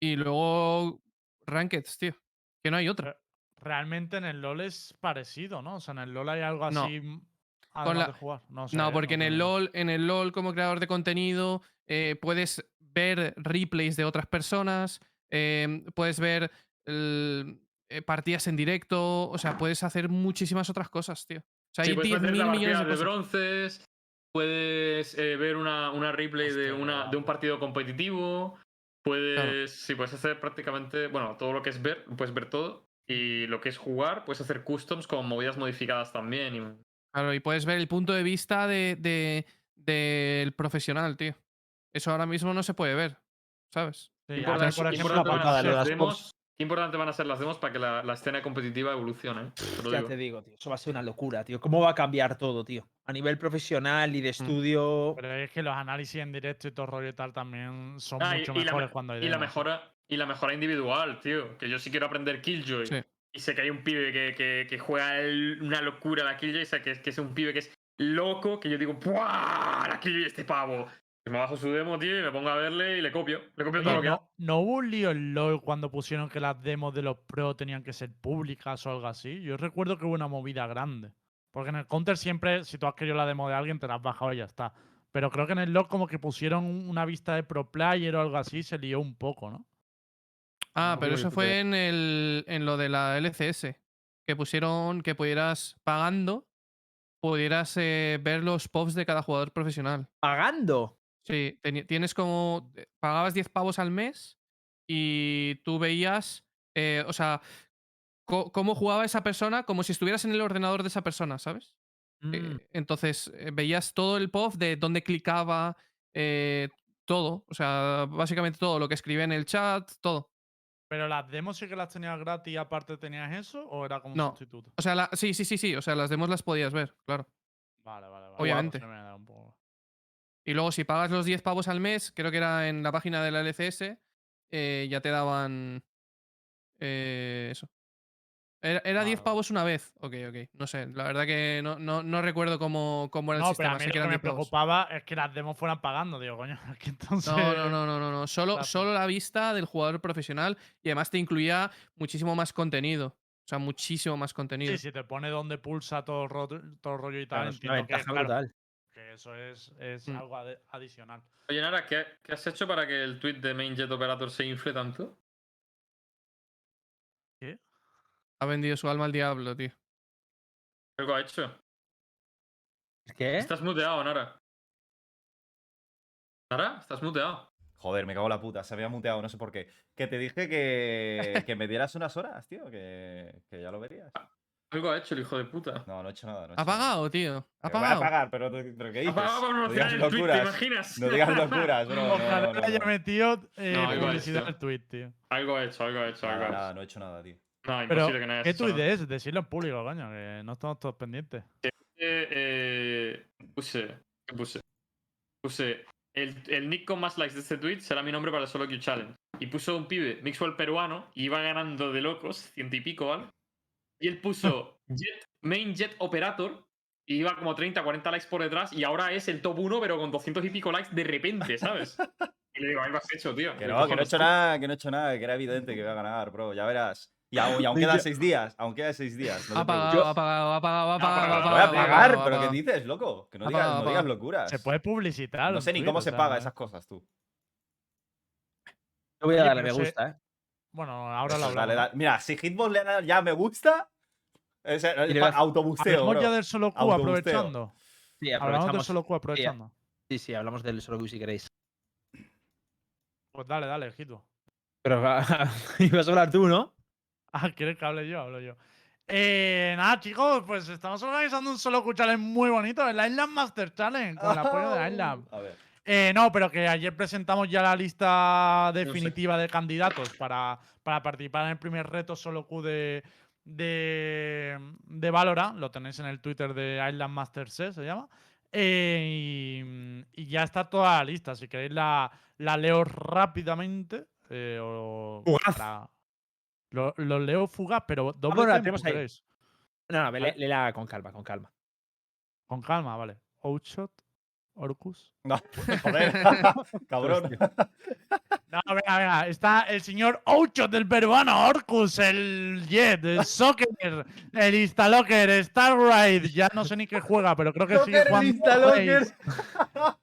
y luego rankeds, tío, que no hay otra. Re- Realmente en el LoL es parecido, ¿no? O sea, en el LoL hay algo No. así mm, además la- de jugar. No, No, porque en el LOL, en el LOL como creador de contenido, eh, puedes ver replays de otras personas, em, puedes ver el- eh, partidas en directo, o sea, puedes hacer muchísimas otras cosas, tío. O sea, Sí, hay puedes meter 10.000 la millones de bronces, puedes eh, ver una, una replay de, una, de un partido competitivo, puedes, sí, puedes hacer prácticamente, bueno, todo lo que es ver, puedes ver todo, y lo que es jugar, puedes hacer customs con movidas modificadas también. y- Claro, y puedes ver el punto de vista de, de- del profesional, tío. Eso ahora mismo no se puede ver, ¿sabes? Sí, por qué ejemplo, importante van a pasada ser de las las demos, qué importante van a ser las demos para que la, la escena competitiva evolucione. ¿eh? Te Ya digo. te digo, tío. Eso va a ser una locura, tío. ¿Cómo va a cambiar todo, tío? A nivel profesional y de estudio. Pero es que los análisis en directo y todo rollo y tal también son Ah, y- mucho y, la, mejores me- cuando hay y la mejora y la mejora individual, tío. Que yo sí quiero aprender Killjoy. Sí. Y sé que hay un pibe que, que, que juega el- una locura la Killjoy. Sé que, es- que es un pibe que es loco. Que yo digo, ¡buah! La Killjoy este pavo. Y me bajo su demo, tío, y me pongo a verle y le copio. Le copio todo lo que ¿no, hace. ¿no hubo un lío en LOL cuando pusieron que las demos de los pro tenían que ser públicas o algo así? Yo recuerdo que hubo una movida grande. Porque en el Counter siempre, si tú has querido la demo de alguien, te la has bajado y ya está. Pero creo que en el LoL como que pusieron una vista de pro player o algo así, se lió un poco, ¿no? Ah, No pero eso fue en, el, en lo de la LCS. Que pusieron que pudieras, pagando, pudieras eh, ver los pops de cada jugador profesional. Pagando. Sí, tienes como. eh, Pagabas 10 pavos al mes y tú veías. eh, o sea, co- cómo jugaba esa persona como si estuvieras en el ordenador de esa persona, ¿sabes? Mm. Eh, entonces, eh, veías todo el POV de dónde clicaba, eh, todo. O sea, básicamente todo, lo que escribía en el chat, todo. Pero las demos sí que las tenías gratis y aparte tenías eso, o era como No. sustituto. O sea, la- sí, sí, sí, sí. O sea, las demos las podías ver, claro. Vale, vale, vale. Obviamente. Se me da un poco- Y luego, si pagas los 10 pavos al mes, creo que era en la página de la LCS, eh, ya te daban. eh, eso. Era, era 10 Vale, vale. pavos una vez. Ok, ok. No sé. La verdad que no, no, no recuerdo cómo, cómo era el No, pero sistema. a mí sé lo que me 10 pavos. preocupaba es que las demos fueran pagando. Digo, coño, es que entonces. No, no, no, no, no, no. Solo, solo la vista del jugador profesional y además te incluía muchísimo más contenido. O sea, muchísimo más contenido. Sí, si te pone donde pulsa todo el, ro- todo el rollo y tal, Claro, es una entiendo que, ventaja claro, brutal. Que eso es, es Mm. algo adicional. Oye, Nara, ¿qué, qué has hecho para que el tweet de Main Jet Operator se infle tanto? Ha vendido su alma al diablo, tío. Algo ha hecho. ¿Qué? Estás muteado, Nara. Nara, estás muteado. Joder, me cago en la puta, se había muteado, no sé por qué. Que te dije que, que me dieras unas horas, tío, que, que ya lo verías. Algo ha hecho el hijo de puta. No, no he hecho nada. No he Ha hecho nada. pagado, tío. Ha Que voy a pagado. pagar, pero, pero ¿qué dices? Apagado para no digas promocionar el tweet, ¿te locuras. imaginas? No digas locuras, bro. no, Ojalá no, no, haya no. metido eh, No, algo ha publicidad hecho. al tweet, tío. Algo ha hecho, algo ha hecho, algo Nada, ha nada, hecho. no he hecho nada, tío. No, Pero, imposible que no haya ¿qué eso, tuit ¿no? es? Decirlo en público, coño, que no estamos todos pendientes. Eh, eh, puse. ¿Qué puse? Puse. El, el nick con más likes de este tweet será mi nombre para el Solo Q Challenge. Y puso un pibe, Mixwell peruano, y iba ganando de locos, ciento y pico, ¿vale? Y él puso Jet, Main Jet Operator, y iba como 30, 40 likes por detrás, y ahora es el top 1, pero con 200 y pico likes de repente, ¿sabes? Y le digo, algo has hecho, tío. Que ¿Qué no, que no he hecho nada, que no he hecho nada, que era evidente que iba a ganar, bro, ya verás. Y aún, y aún quedan seis días, aún quedan seis días. no Ha ha ha ha Voy a pagar, pero ¿qué dices, loco? Que no digas, no digas apaga. locuras. Se puede publicitar. No sé ni cómo se sea, paga esas cosas, tú. Yo voy a darle me gusta, ¿eh? Bueno, ahora lo hablamos. dale, dale. Mira, si Hitbox le da ya me gusta, es, pa- vas- autobusteo, Hablamos bro. ya del solo Q aprovechando. Sí, Hablamos del solo Q aprovechando. Sí, sí, hablamos del solo Q si queréis. Pues dale, dale, Hito. Pero ibas a hablar tú, ¿no? Ah, ¿quieres que hable yo? Hablo yo. Eh, nada, chicos, pues estamos organizando un solo Q Challenge muy bonito, el Island Master Challenge, con el apoyo de Island. A ver. Eh, no, pero que ayer presentamos ya la lista definitiva de candidatos para, para participar en el primer reto solo Q de, de, de Valorant. Lo tenéis en el Twitter de Island Master C, se llama. Eh, y, y ya está toda la lista. Si queréis la, la leo rápidamente. eh, o Fugaz. lo, lo leo fugaz, pero doble tempo, tenemos ahí. No, no, le- léela con calma, con calma. Con calma, vale. Outshot, Orcus. No, joder, cabrón. No, venga, venga. Está el señor Oucho del peruano, Orcus, el Jet, el Soccer, el Instalocker, Starride. Ya no sé ni qué juega, pero creo que sigue Soccer, jugando. Instalocker.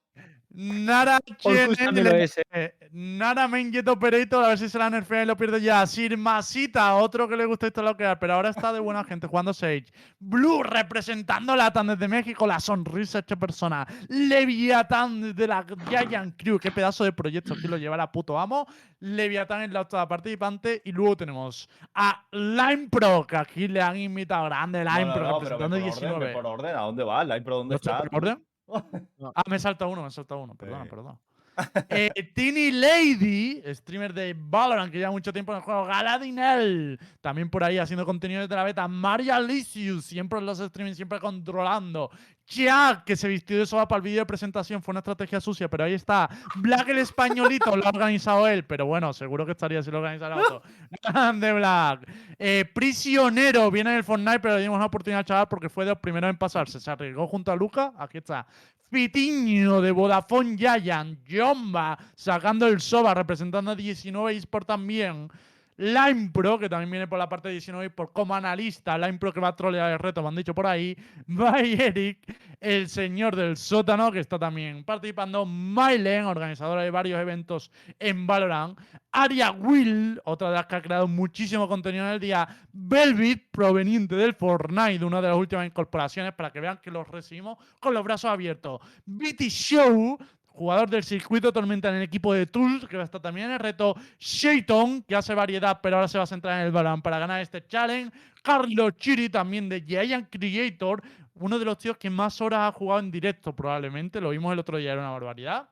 Nara lo es, eh, Nara Jet Operator, a ver si se la nerfea y lo pierde ya. Sirmasita, otro que le gusta Instalocker, pero ahora está de buena gente jugando Sage. Blue representando Latam desde México, la sonrisa hecha persona. Leviatán desde la Giant Crew, qué pedazo de proyecto aquí lo lleva la puto amo. Leviatán es la otra participante. Y luego tenemos a Lime Pro, que aquí le han invitado grande Lime no, Pro, no, pero representando por orden, 19. ve por orden. ¿A dónde va? ¿Line Pro dónde ¿No estoy está? por orden? No. Ah, me salta uno, me salta uno. Perdona, Sí. perdona. Eh, Tini Lady, streamer de Valorant, que lleva mucho tiempo en el juego. Galadinel, también por ahí haciendo contenido desde la beta. Maria siempre en los streaming, siempre controlando. Jack, que se vistió de soba para el vídeo de presentación, fue una estrategia sucia, pero ahí está. Black el españolito, lo ha organizado él, pero bueno, seguro que estaría si lo organizara otro. Grande Black. Eh, prisionero, viene del Fortnite, pero le dimos una oportunidad al chaval porque fue de los primeros en pasarse. Se arriesgó junto a Luca, aquí está. Fitiño de Vodafone Giant, Jomba sacando el Soba, representando a 19 eSport también. Lime Pro, que también viene por la parte de 19 eSport como analista. Lime Pro que va a trolear el reto, me han dicho por ahí. By Eric, el señor del sótano, que está también participando. Mylen, organizadora de varios eventos en Valorant. Aria Will, otra de las que ha creado muchísimo contenido en el día. Velvet, proveniente del Fortnite, una de las últimas incorporaciones, para que vean que los recibimos con los brazos abiertos. BT Show, jugador del circuito Tormenta en el equipo de Tools, que va a estar también en el reto. Shayton, que hace variedad, pero ahora se va a centrar en el Valorant para ganar este challenge. Carlos Chiri, también de Giant Creator, uno de los tíos que más horas ha jugado en directo, probablemente. Lo vimos el otro día, era una barbaridad.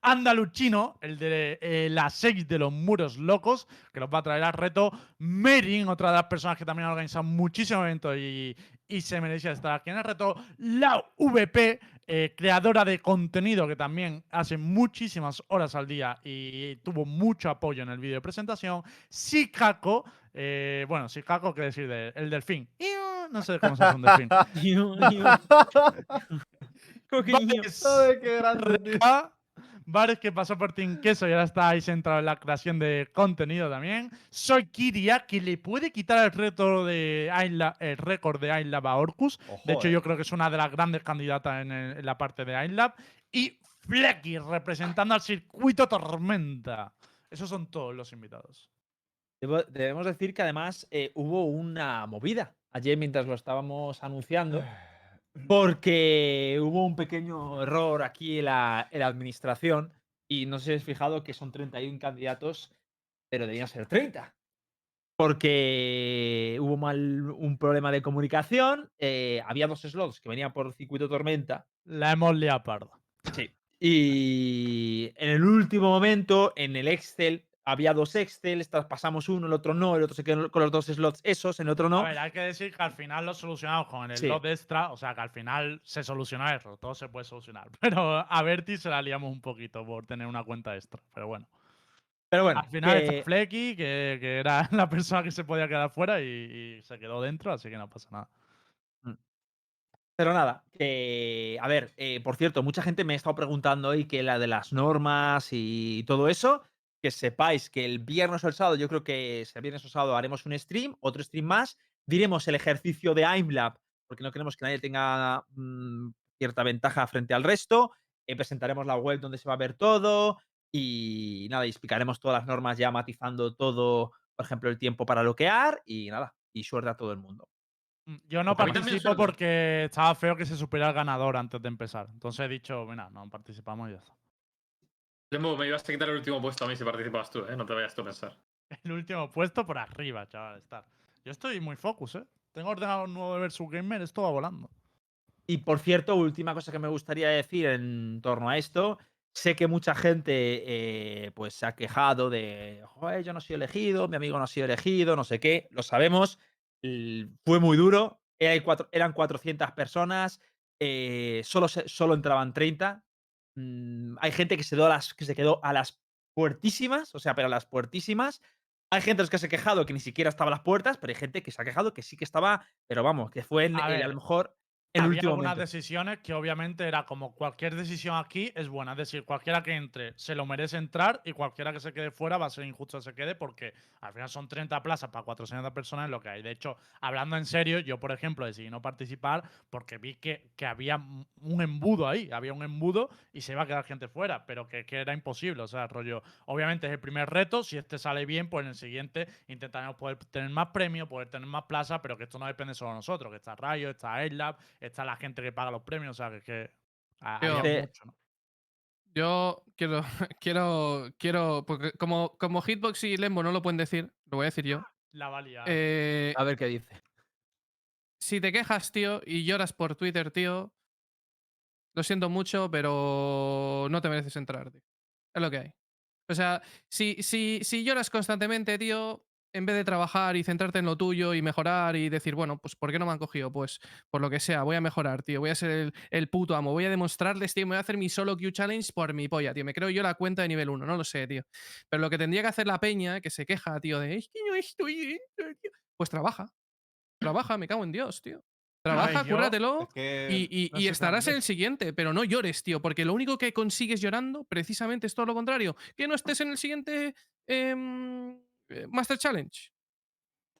Andaluchino, el de eh, las 6 de los muros locos, que los va a traer al reto. Merin, otra de las personas que también ha organizado muchísimos eventos y, y se merecía estar aquí en el reto. La VP, eh, creadora de contenido que también hace muchísimas horas al día y tuvo mucho apoyo en el vídeo de presentación. Sikako, eh, bueno, Sikako, ¿qué decir de el delfín? No sé cómo se hace un delfín. Bares, Bares que pasó por Team Queso y ahora está ahí centrado en la creación de contenido también. Soy Kiria, que le puede quitar el reto de Ainla- el récord de Ainlab a Orcus. De hecho, eh. yo creo que es una de las grandes candidatas en, el- en la parte de Ainlab. Y Flecky, representando al circuito Tormenta. Esos son todos los invitados. Debo- debemos decir que además eh, hubo una movida ayer mientras lo estábamos anunciando, porque hubo un pequeño error aquí en la, en la administración y no sé si habéis fijado que son 31 candidatos, pero debían ser 30. Porque hubo mal un problema de comunicación, eh, había dos slots que venían por circuito tormenta La hemos liado parda. Sí. Y en el último momento, en el Excel, había dos Excel, pasamos uno, el otro no, el otro se quedó con los dos slots esos, el otro no. A ver, hay que decir que al final lo solucionamos con el Sí. slot extra, o sea que al final se soluciona eso, todo se puede solucionar. Pero a Berti se la liamos un poquito por tener una cuenta extra, pero bueno. Pero bueno, al final que- está Flecky, que, que era la persona que se podía quedar fuera y, y se quedó dentro, así que no pasa nada. Pero nada, a ver, eh, por cierto, mucha gente me ha estado preguntando hoy que la de las normas y todo eso, que sepáis que el viernes o el sábado, yo creo que si el viernes o sábado haremos un stream, otro stream más, diremos el ejercicio de IMLab, porque no queremos que nadie tenga mm, cierta ventaja frente al resto, eh, presentaremos la web donde se va a ver todo y nada, y explicaremos todas las normas ya matizando todo, por ejemplo, el tiempo para bloquear y nada, y suerte a todo el mundo. Mm, Yo no también participo porque estaba feo que se supiera el ganador antes de empezar. Entonces he dicho, mira, no participamos y ya está. Lembo, me ibas a quitar el último puesto a mí si participas tú, ¿eh? No te vayas tú a pensar. El último puesto por arriba, chaval, estar. Yo estoy muy focus, ¿eh? Tengo ordenador nuevo de Versus Gamer, esto va volando. Y por cierto, última cosa que me gustaría decir en torno a esto. Sé que mucha gente eh, pues se ha quejado de, Joder, yo no soy elegido, mi amigo no ha sido elegido, no sé qué, lo sabemos. Fue muy duro, eran 400 personas, eh, solo, solo entraban 30. Mm, hay gente que se, quedó a las, que se quedó a las puertísimas, o sea, pero a las puertísimas. Hay gente que se ha quejado que ni siquiera estaba a las puertas, pero hay gente que se ha quejado que sí que estaba, pero vamos, que fue en, A el- a, lo mejor el Había último algunas momento. decisiones que obviamente era como cualquier decisión aquí es buena. Es decir, cualquiera que entre se lo merece entrar y cualquiera que se quede fuera va a ser injusto que se quede porque al final son 30 plazas para 400 personas es lo que hay. De hecho, hablando en serio, yo por ejemplo decidí no participar porque vi que, que había un embudo ahí. Había un embudo y se iba a quedar gente fuera, pero que, que era imposible. O sea, rollo, obviamente es el primer reto. Si este sale bien, pues en el siguiente intentaremos poder tener más premios, poder tener más plazas, pero que esto no depende solo de nosotros, que está Rayo, está Airlab, está la gente que paga los premios, o sea, que, que Eh, mucho, ¿no? Yo quiero, quiero, quiero, porque como, como Hitbox y Lembo no lo pueden decir, lo voy a decir yo. La valía. Eh, A ver qué dice. si te quejas, tío, y lloras por Twitter, tío, lo siento mucho, pero no te mereces entrar, tío. Es lo que hay. O sea, si, si, si lloras constantemente, tío, en vez de trabajar y centrarte en lo tuyo y mejorar y decir, bueno, pues ¿por qué no me han cogido? Pues por lo que sea, voy a mejorar, tío. Voy a ser el, el puto amo. Voy a demostrarles, tío. Me voy a hacer mi solo Q Challenge por mi polla, tío. Me creo yo la cuenta de nivel 1, no lo sé, tío. Pero lo que tendría que hacer la peña, que se queja, tío, de es que no estoy dentro, tío", Pues trabaja. Trabaja, me cago en Dios, tío. Trabaja, cúrratelo. Es que Y, y- no y sé estarás en el siguiente, pero no llores, tío, porque lo único que consigues llorando precisamente es todo lo contrario. Que no estés en el siguiente em, eh, Master Challenge.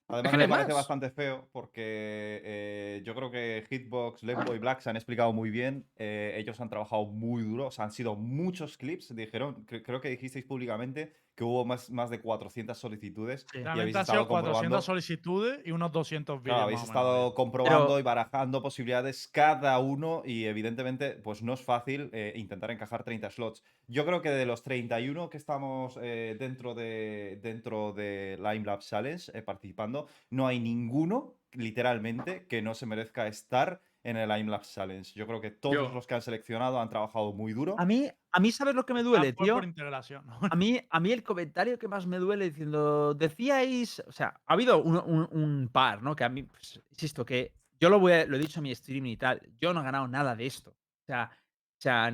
Además me parece más. bastante feo porque eh, yo creo que Hitbox, Lembo y Black se han explicado muy bien. eh, ellos han trabajado muy duro, o sea, han sido muchos clips. Dijeron, cre- creo que dijisteis públicamente que hubo más, más de 400 solicitudes. y habéis estado sido 400 comprobando. solicitudes y unos 200 vídeos. Claro, habéis más o menos. estado comprobando y barajando posibilidades cada uno y evidentemente pues no es fácil eh, intentar encajar 30 slots. Yo creo que de los 31 que estamos eh, dentro de dentro de Lime Lab Challenge eh, participando, no hay ninguno literalmente que no se merezca estar en el Lime Lab Challenge. Yo creo que todos Yo- los que han seleccionado han trabajado muy duro. A mí, a mí ¿sabes lo que me Ah, duele, tío? por integración. A mí, a mí el comentario que más me duele diciendo, decíais, o sea, ha habido un, un- un par, ¿no? Que a mí, pues, insisto, que yo lo, voy a- lo he dicho en mi stream y tal, yo no he ganado nada de esto. O sea, o sea,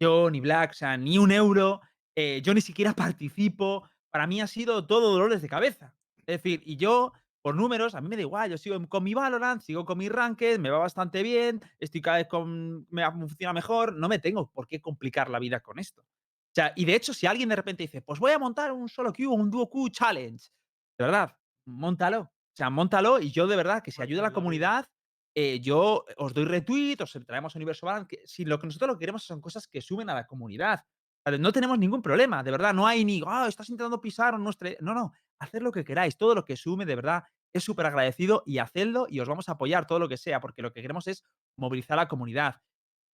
yo ni Black, o sea, ni un euro, eh, yo ni siquiera participo. Para mí ha sido todo dolores de cabeza. Es decir, y yo, por números, a mí me da igual, yo sigo con mi Valorant, sigo con mi Ranked, me va bastante bien, estoy cada vez con, me funciona mejor, no me tengo por qué complicar la vida con esto. O sea, y de hecho, si alguien de repente dice, pues voy a montar un solo Q, un duo Q challenge, de verdad, montalo. O sea, montalo y yo de verdad que si ayuda a la comunidad, eh, yo os doy retweet, os traemos a Universo Valorant, que si lo que nosotros lo que queremos son cosas que sumen a la comunidad. No tenemos ningún problema, de verdad, no hay ni, ah, estás intentando pisar nuestra... No, no, haced lo que queráis, todo lo que sume, de verdad, es súper agradecido y hacedlo y os vamos a apoyar todo lo que sea, porque lo que queremos es movilizar a la comunidad.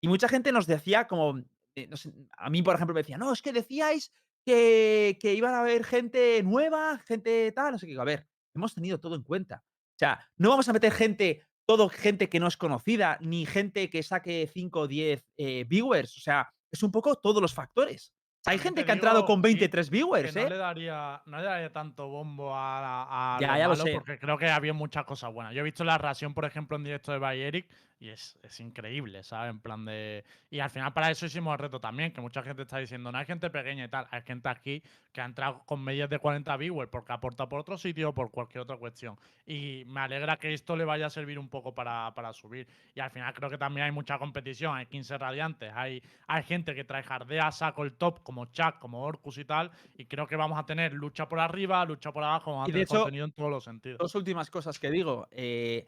Y mucha gente nos decía como, eh, no sé, a mí por ejemplo me decía, no, es que decíais que, que iban a haber gente nueva, gente tal, no sé qué. A ver, hemos tenido todo en cuenta. O sea, no vamos a meter gente, todo gente que no es conocida, ni gente que saque 5 o 10 eh, viewers. O sea, es un poco todos los factores. Hay gente te que ha entrado con sí, 23 que viewers, no ¿eh? le daría no le daría tanto bombo a, a Ya, lo ya lo malo sé. porque creo que había muchas cosas buenas. Yo he visto la reacción, por ejemplo, en directo de By Eric y es, es increíble, ¿sabes? En plan de. Y al final para eso hicimos el reto también, que mucha gente está diciendo, no hay gente pequeña y tal, hay gente aquí que ha entrado con medias de 40 viewers porque aporta por otro sitio o por cualquier otra cuestión. Y me alegra que esto le vaya a servir un poco para, para subir. Y al final creo que también hay mucha competición, hay 15 radiantes, hay, hay gente que trae jardea, saco el top, como Chuck, como Orcus y tal. Y creo que vamos a tener lucha por arriba, lucha por abajo, vamos a Y de tener hecho, contenido en todos los sentidos. Dos últimas cosas que digo. eh,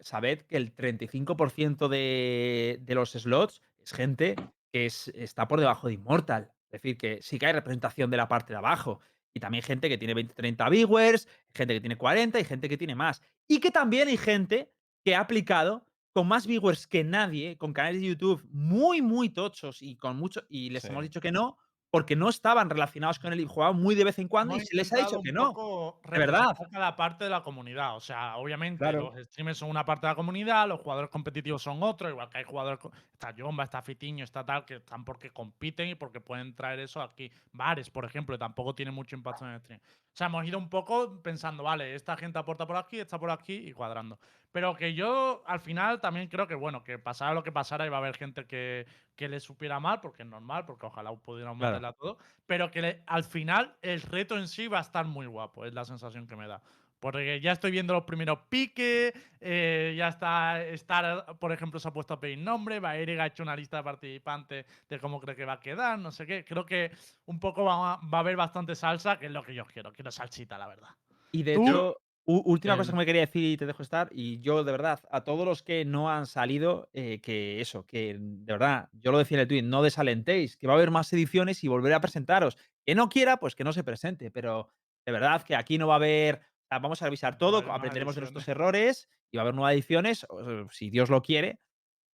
sabed que el 35% de, de los slots es gente que es- está por debajo de Immortal. Es decir, que sí que hay representación de la parte de abajo. Y también gente que tiene 20, 30 viewers, gente que tiene 40 y gente que tiene más. Y que también hay gente que ha aplicado con más viewers que nadie, con canales de YouTube muy, muy tochos y con mucho. Y les Sí. hemos dicho que no, porque no estaban relacionados con él y jugaban muy de vez en cuando y se les ha dicho que no. de verdad. cada parte de la comunidad. O sea, obviamente Claro. los streamers son una parte de la comunidad, los jugadores competitivos son otro, igual que hay jugadores. Está Jomba, está Fitiño, está tal, que están porque compiten y porque pueden traer eso aquí. Bares, por ejemplo, tampoco tiene mucho impacto en el stream. O sea, hemos ido un poco pensando, vale, esta gente aporta por aquí, esta por aquí y cuadrando. Pero que yo al final también creo que, bueno, que pasara lo que pasara, iba a haber gente que, que le supiera mal, porque es normal, porque ojalá pudiéramos Claro. meterla todo. Pero que le- al final el reto en sí va a estar muy guapo, es la sensación que me da. Porque ya estoy viendo los primeros piques, eh, ya está, Star, por ejemplo, se ha puesto a pedir nombre, Baeriga ha hecho una lista de participantes de cómo cree que va a quedar, no sé qué. Creo que un poco va, a- va a haber bastante salsa, que es lo que yo quiero. Quiero salsita, la verdad. Y de Tú- hecho, última cosa que me quería decir y te dejo estar, y yo de verdad, a todos los que no han salido, eh, que eso, que de verdad, yo lo decía en el tweet, no desalentéis, que va a haber más ediciones y volveré a presentaros. Que no quiera, pues que no se presente, pero de verdad que aquí no va a haber, vamos a revisar todo, aprenderemos de nuestros errores y va a haber nuevas ediciones, o- si Dios lo quiere.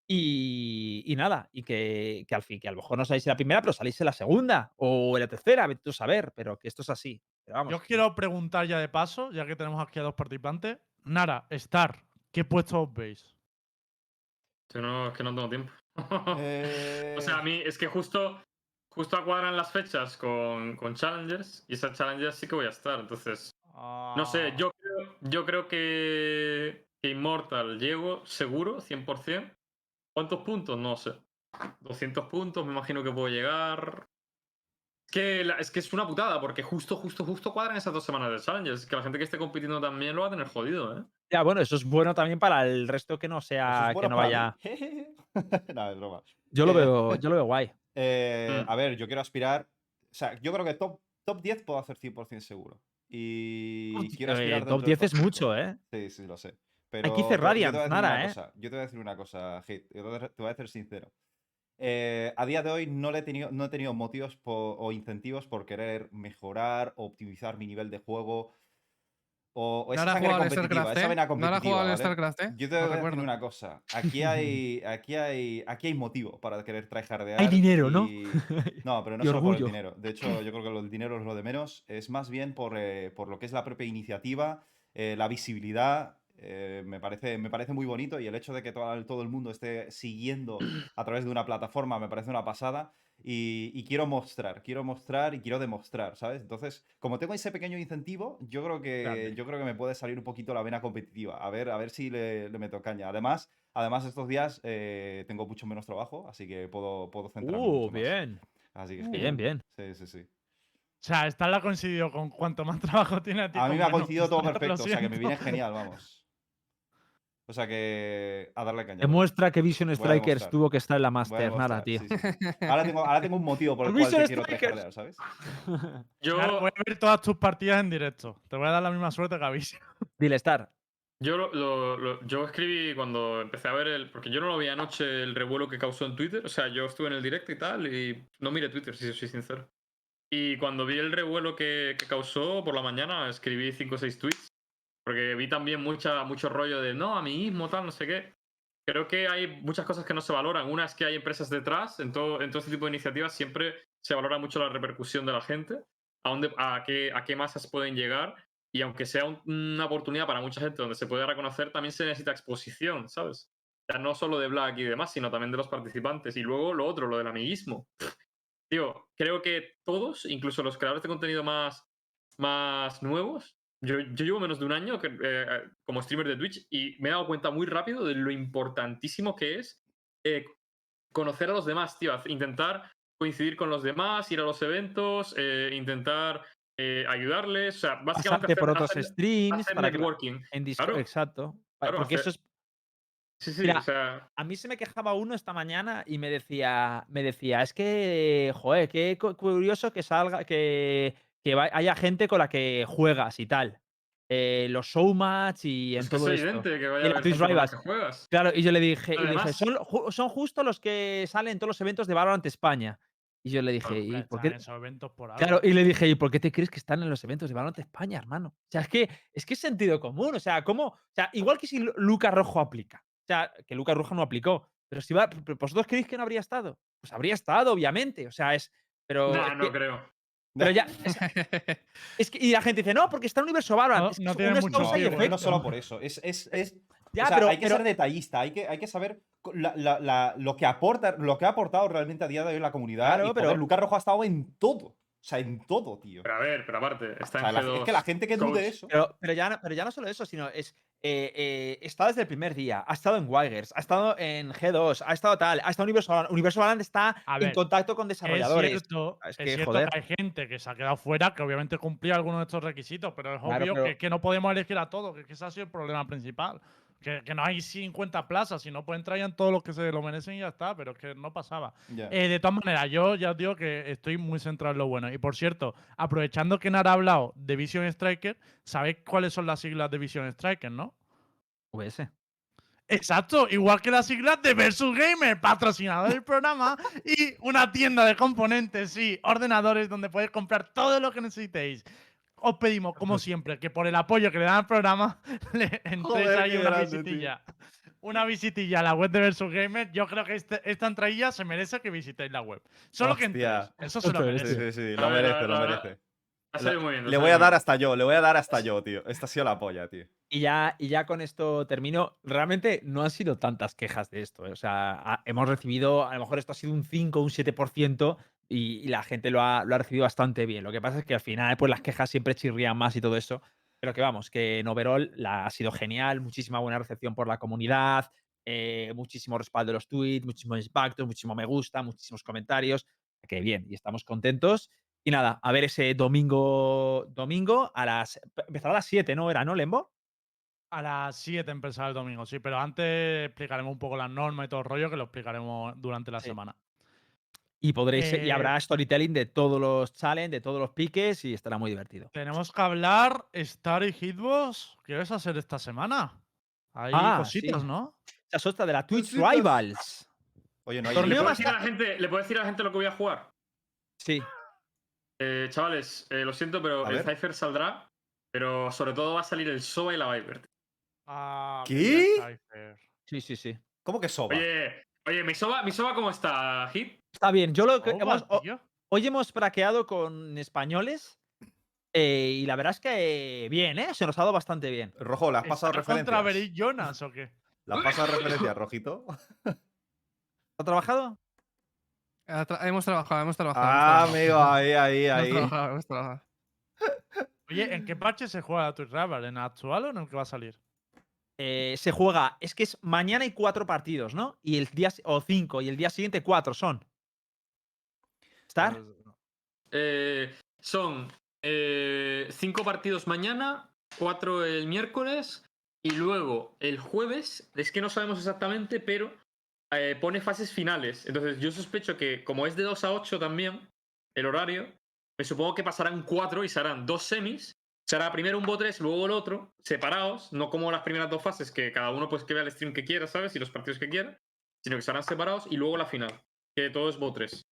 Y, y nada, y que, que al fin, que a lo mejor no salís en la primera, pero salís en la segunda o en la tercera, vete tú a saber, pero que esto es así. Pero vamos, Yo quiero preguntar ya de paso, ya que tenemos aquí a dos participantes. Nara, Star, ¿qué puesto os veis? Yo no, es que no tengo tiempo. Eh, O sea, a mí es que justo, justo cuadran las fechas con, con Challengers y esas Challengers sí que voy a estar. Entonces, no sé, Ah, yo creo, yo creo que, que Immortal llego seguro, 100%. ¿Cuántos puntos? No sé. 200 puntos, me imagino que puedo llegar. Es que, la- es que es una putada, porque justo, justo, justo cuadran esas dos semanas de Challengers. Es que la gente que esté compitiendo también lo va a tener jodido, ¿eh? Ya, bueno, eso es bueno también para el resto que no sea, es que no vaya. mí. no, es broma. Yo lo Eh, veo, yo lo veo guay. Eh, Mm. A ver, yo quiero aspirar. O sea, yo creo que top, top 10 puedo hacer 100% seguro. Y quiero Eh, aspirar top dentro del 10 es top 5. mucho, ¿eh? Sí, sí, lo sé. Pero, 15 pero yo te voy a Radiants, decir Nara, una ¿eh? cosa, Yo te voy a decir una cosa, Hit. Yo te voy a- te voy a ser sincero. Eh, a día de hoy no, le he tenido, no he tenido motivos po- o incentivos por querer mejorar, optimizar mi nivel de juego. O, o esa sangre competitiva, esa ¿eh? vena competitiva, jugaba al ¿vale? StarCraft, ¿eh? Yo te voy a decir recuerdo. una cosa. Aquí hay, aquí hay, aquí hay motivo para querer tryhardear. Hay dinero, ¿no? y- No, pero no solo por el dinero. De hecho, yo creo que lo del dinero es lo de menos. Es más bien por, eh, por lo que es la propia iniciativa, eh, la visibilidad. eh, me, parece, me parece muy bonito y el hecho de que todo, el- todo el mundo esté siguiendo a través de una plataforma me parece una pasada. Y, y quiero mostrar, quiero mostrar y quiero demostrar, ¿sabes? Entonces, como tengo ese pequeño incentivo, yo creo que, Grande. yo creo que me puede salir un poquito la vena competitiva. A ver, a ver si le, le meto caña. Además, además estos días eh, tengo mucho menos trabajo, así que puedo, puedo centrarme Uh, mucho más. bien. Así que Bien, bien. Sí, sí, sí. O sea, Star la ha coincidido con cuanto más trabajo tiene a ti. A mí me ha coincidido todo perfecto, o sea que me viene genial, vamos. O sea que a darle caña. Demuestra que Vision Strikers tuvo que estar en la Master, demostrar, tío. sí, sí, sí. Ahora, tengo, ahora tengo un motivo por el cual te quiero tryhardear, ¿sabes? Yo, voy a ver todas tus partidas en directo. Te voy a dar la misma suerte que a Vision. Dile, Star. Yo, lo, lo- lo- yo escribí cuando empecé a ver el. Porque yo no lo vi anoche el revuelo que causó en Twitter. O sea, yo estuve en el directo y tal, y no miré Twitter, si soy sincero. Y cuando vi el revuelo que, que causó por la mañana, escribí 5 o 6 tweets. Porque vi también mucha, mucho rollo de no, amiguismo, tal, no sé qué. Creo que hay muchas cosas que no se valoran. Una es que hay empresas detrás. En todo, en todo este tipo de iniciativas siempre se valora mucho la repercusión de la gente. A, dónde, a, qué, a qué masas pueden llegar. Y aunque sea un- una oportunidad para mucha gente donde se puede reconocer, también se necesita exposición, ¿sabes? Sea, no solo de Black y demás, sino también de los participantes. Y luego lo otro, lo del amiguismo. tío, creo que todos, incluso los creadores de contenido más, más nuevos, yo, yo llevo menos de un año que, eh, como streamer de Twitch y me he dado cuenta muy rápido de lo importantísimo que es eh, conocer a los demás, tío. Intentar coincidir con los demás, ir a los eventos, eh, intentar eh, ayudarles. O sea, básicamente por hacer- otros hacer- streams hacer para que la- networking. en Discord. Claro. Exacto. Claro, Porque eso es Sí, sí, Mira, o sea, A mí se me quejaba uno esta mañana y me decía, me decía, es que, joder, qué cu- curioso que salga, que, que haya gente con la que juegas y tal. Eh, los showmatch y en es que todo es esto. evidente que vaya Y a haber con la que juegas. Claro, y yo le dije, y le dije Además- son, ju- son justo los que salen en todos los eventos de Valorant España. Y yo le dije, ¿y por qué? esos eventos por algo. Claro, y le dije, ¿y por qué te crees que están en los eventos de Valorant España, hermano? O sea, es que es que es sentido común. O sea, ¿cómo? O sea, igual que si Lu- Luca Rojo aplica. O sea, que Luca Rojo no aplicó. Pero si va, ¿vosotros creéis que no habría estado? Pues habría estado, obviamente. O sea, es. Pero. Nah, es no que- creo. Pero ya. Es, es que, y la gente dice, no, porque está en Universo Valorant. No- es que no es- tiene mucho No, no solo por eso. Es, es, es- Ya, o sea, pero, hay que pero- ser detallista, hay que, hay que saber la- la- la- lo, que aporta, lo que ha aportado realmente a día de hoy la comunidad. Claro, y, pero- joder, Lucas Rojo ha estado en todo. O sea, en todo, tío. Pero a ver, pero aparte, está O sea, en la- G2. es que la gente que dude coach. eso. Pero, pero, ya no, pero ya no solo eso, sino es. Eh, eh, está desde el primer día, ha estado en Wigers, ha estado en G2, ha estado tal, ha estado en Universo Valorant. Universo Valorant está A en ver, contacto con Es desarrolladores. cierto, Es es que, cierto joder. que hay gente que se ha quedado fuera, que obviamente cumplía algunos de estos requisitos, pero es Claro, obvio pero- que, que no podemos elegir a todos, que ese ha sido el problema principal. Que, que no hay 50 plazas, y no pueden traer todos los que se lo merecen y ya está, pero es que no pasaba. Eh, de todas maneras, yo ya os digo que estoy muy centrado en lo bueno. Y por cierto, aprovechando que Nara ha hablado de Vision Striker, ¿sabéis cuáles son las siglas de Vision Striker, no? VS. Exacto, igual que las siglas de Versus Gamer, patrocinador del programa, y una tienda de componentes y ordenadores donde podéis comprar todo lo que necesitéis. Os pedimos, como siempre, que por el apoyo que le dan al programa, le entréis Joder, ahí una grande, tío. visitilla. Una visitilla a la web de Versus Gamer. Yo creo que este- esta entradilla se merece que visitéis la web. Solo que entréis. Eso se lo merece. Sí, sí, sí, lo merece, lo merece. Ha salido muy bien. Le voy a dar hasta yo, le voy a dar hasta yo, tío. Esta ha sido la polla, tío. Y ya, y ya con esto termino. Realmente no han sido tantas quejas de esto. ¿eh? O sea, ha- hemos recibido, a lo mejor esto ha sido un 5 o un 7% y, y la gente lo ha, lo ha recibido bastante bien. Lo que pasa es que al final, pues las quejas siempre chirrían más y todo eso. Pero que vamos, que en overall la, ha sido genial, muchísima buena recepción por la comunidad, eh, muchísimo respaldo de los tweets, muchísimos impactos, muchísimo me gusta, muchísimos comentarios. Que bien, y estamos contentos. Y nada, a ver ese domingo, domingo a las. Empezará a las 7, ¿no? Era, ¿no, Lembo? A las 7 empezará el domingo, sí, pero antes explicaremos un poco las normas y todo el rollo que lo explicaremos durante la Sí. semana. Y podréis, y Eh, habrá storytelling de todos los challenges, de todos los piques y estará muy divertido. Tenemos que hablar Star y Hitbox. ¿Qué vas a hacer esta semana? Hay Ah, cositas, sí. ¿no? Es otra de la Twitch Cositas. Rivals. Oye, no hay. ¿Le puedo, decir a la gente, ¿Le puedo decir a la gente lo que voy a jugar? Sí. Eh, chavales, eh, lo siento, pero A el ver. Cypher saldrá, pero sobre todo va a salir el Soba y la Viper. Ah, ¿Qué? Sí, sí, sí. ¿Cómo que soba? Oye, oye, ¿mi Soba, ¿mi Soba cómo está, Hit? Está bien. Yo lo que Oba, hemos- hoy hemos praqueado con españoles eh, y la verdad es que bien, ¿eh? Se nos ha dado bastante bien. Rojo, ¿le has pasado ¿Está contra referencias? Beric Jonas o qué? ¿Le has pasado referencias, Rojito? ¿Ha trabajado? Ha tra- hemos trabajado, hemos trabajado. Ah, hemos amigo, ahí, ahí, ahí. hemos trabajado, hemos trabajado. Oye, ¿en qué parche se juega la Twitch Rival? ¿En el actual o en el que va a salir? Eh, se juega, es que es mañana hay cuatro partidos, ¿no? Y el día, o cinco, y el día siguiente cuatro son. Eh, son eh, cinco partidos mañana, cuatro el miércoles y luego el jueves, es que no sabemos exactamente, pero eh, pone fases finales. Entonces yo sospecho que como es de 2 a 8 también el horario, me supongo que pasarán cuatro y serán dos semis. Será primero un BO3, luego el otro, separados, no como las primeras dos fases, que cada uno pues que vea el stream que quiera, ¿sabes? Y los partidos que quiera, sino que serán separados y luego la final, que todo es BO3,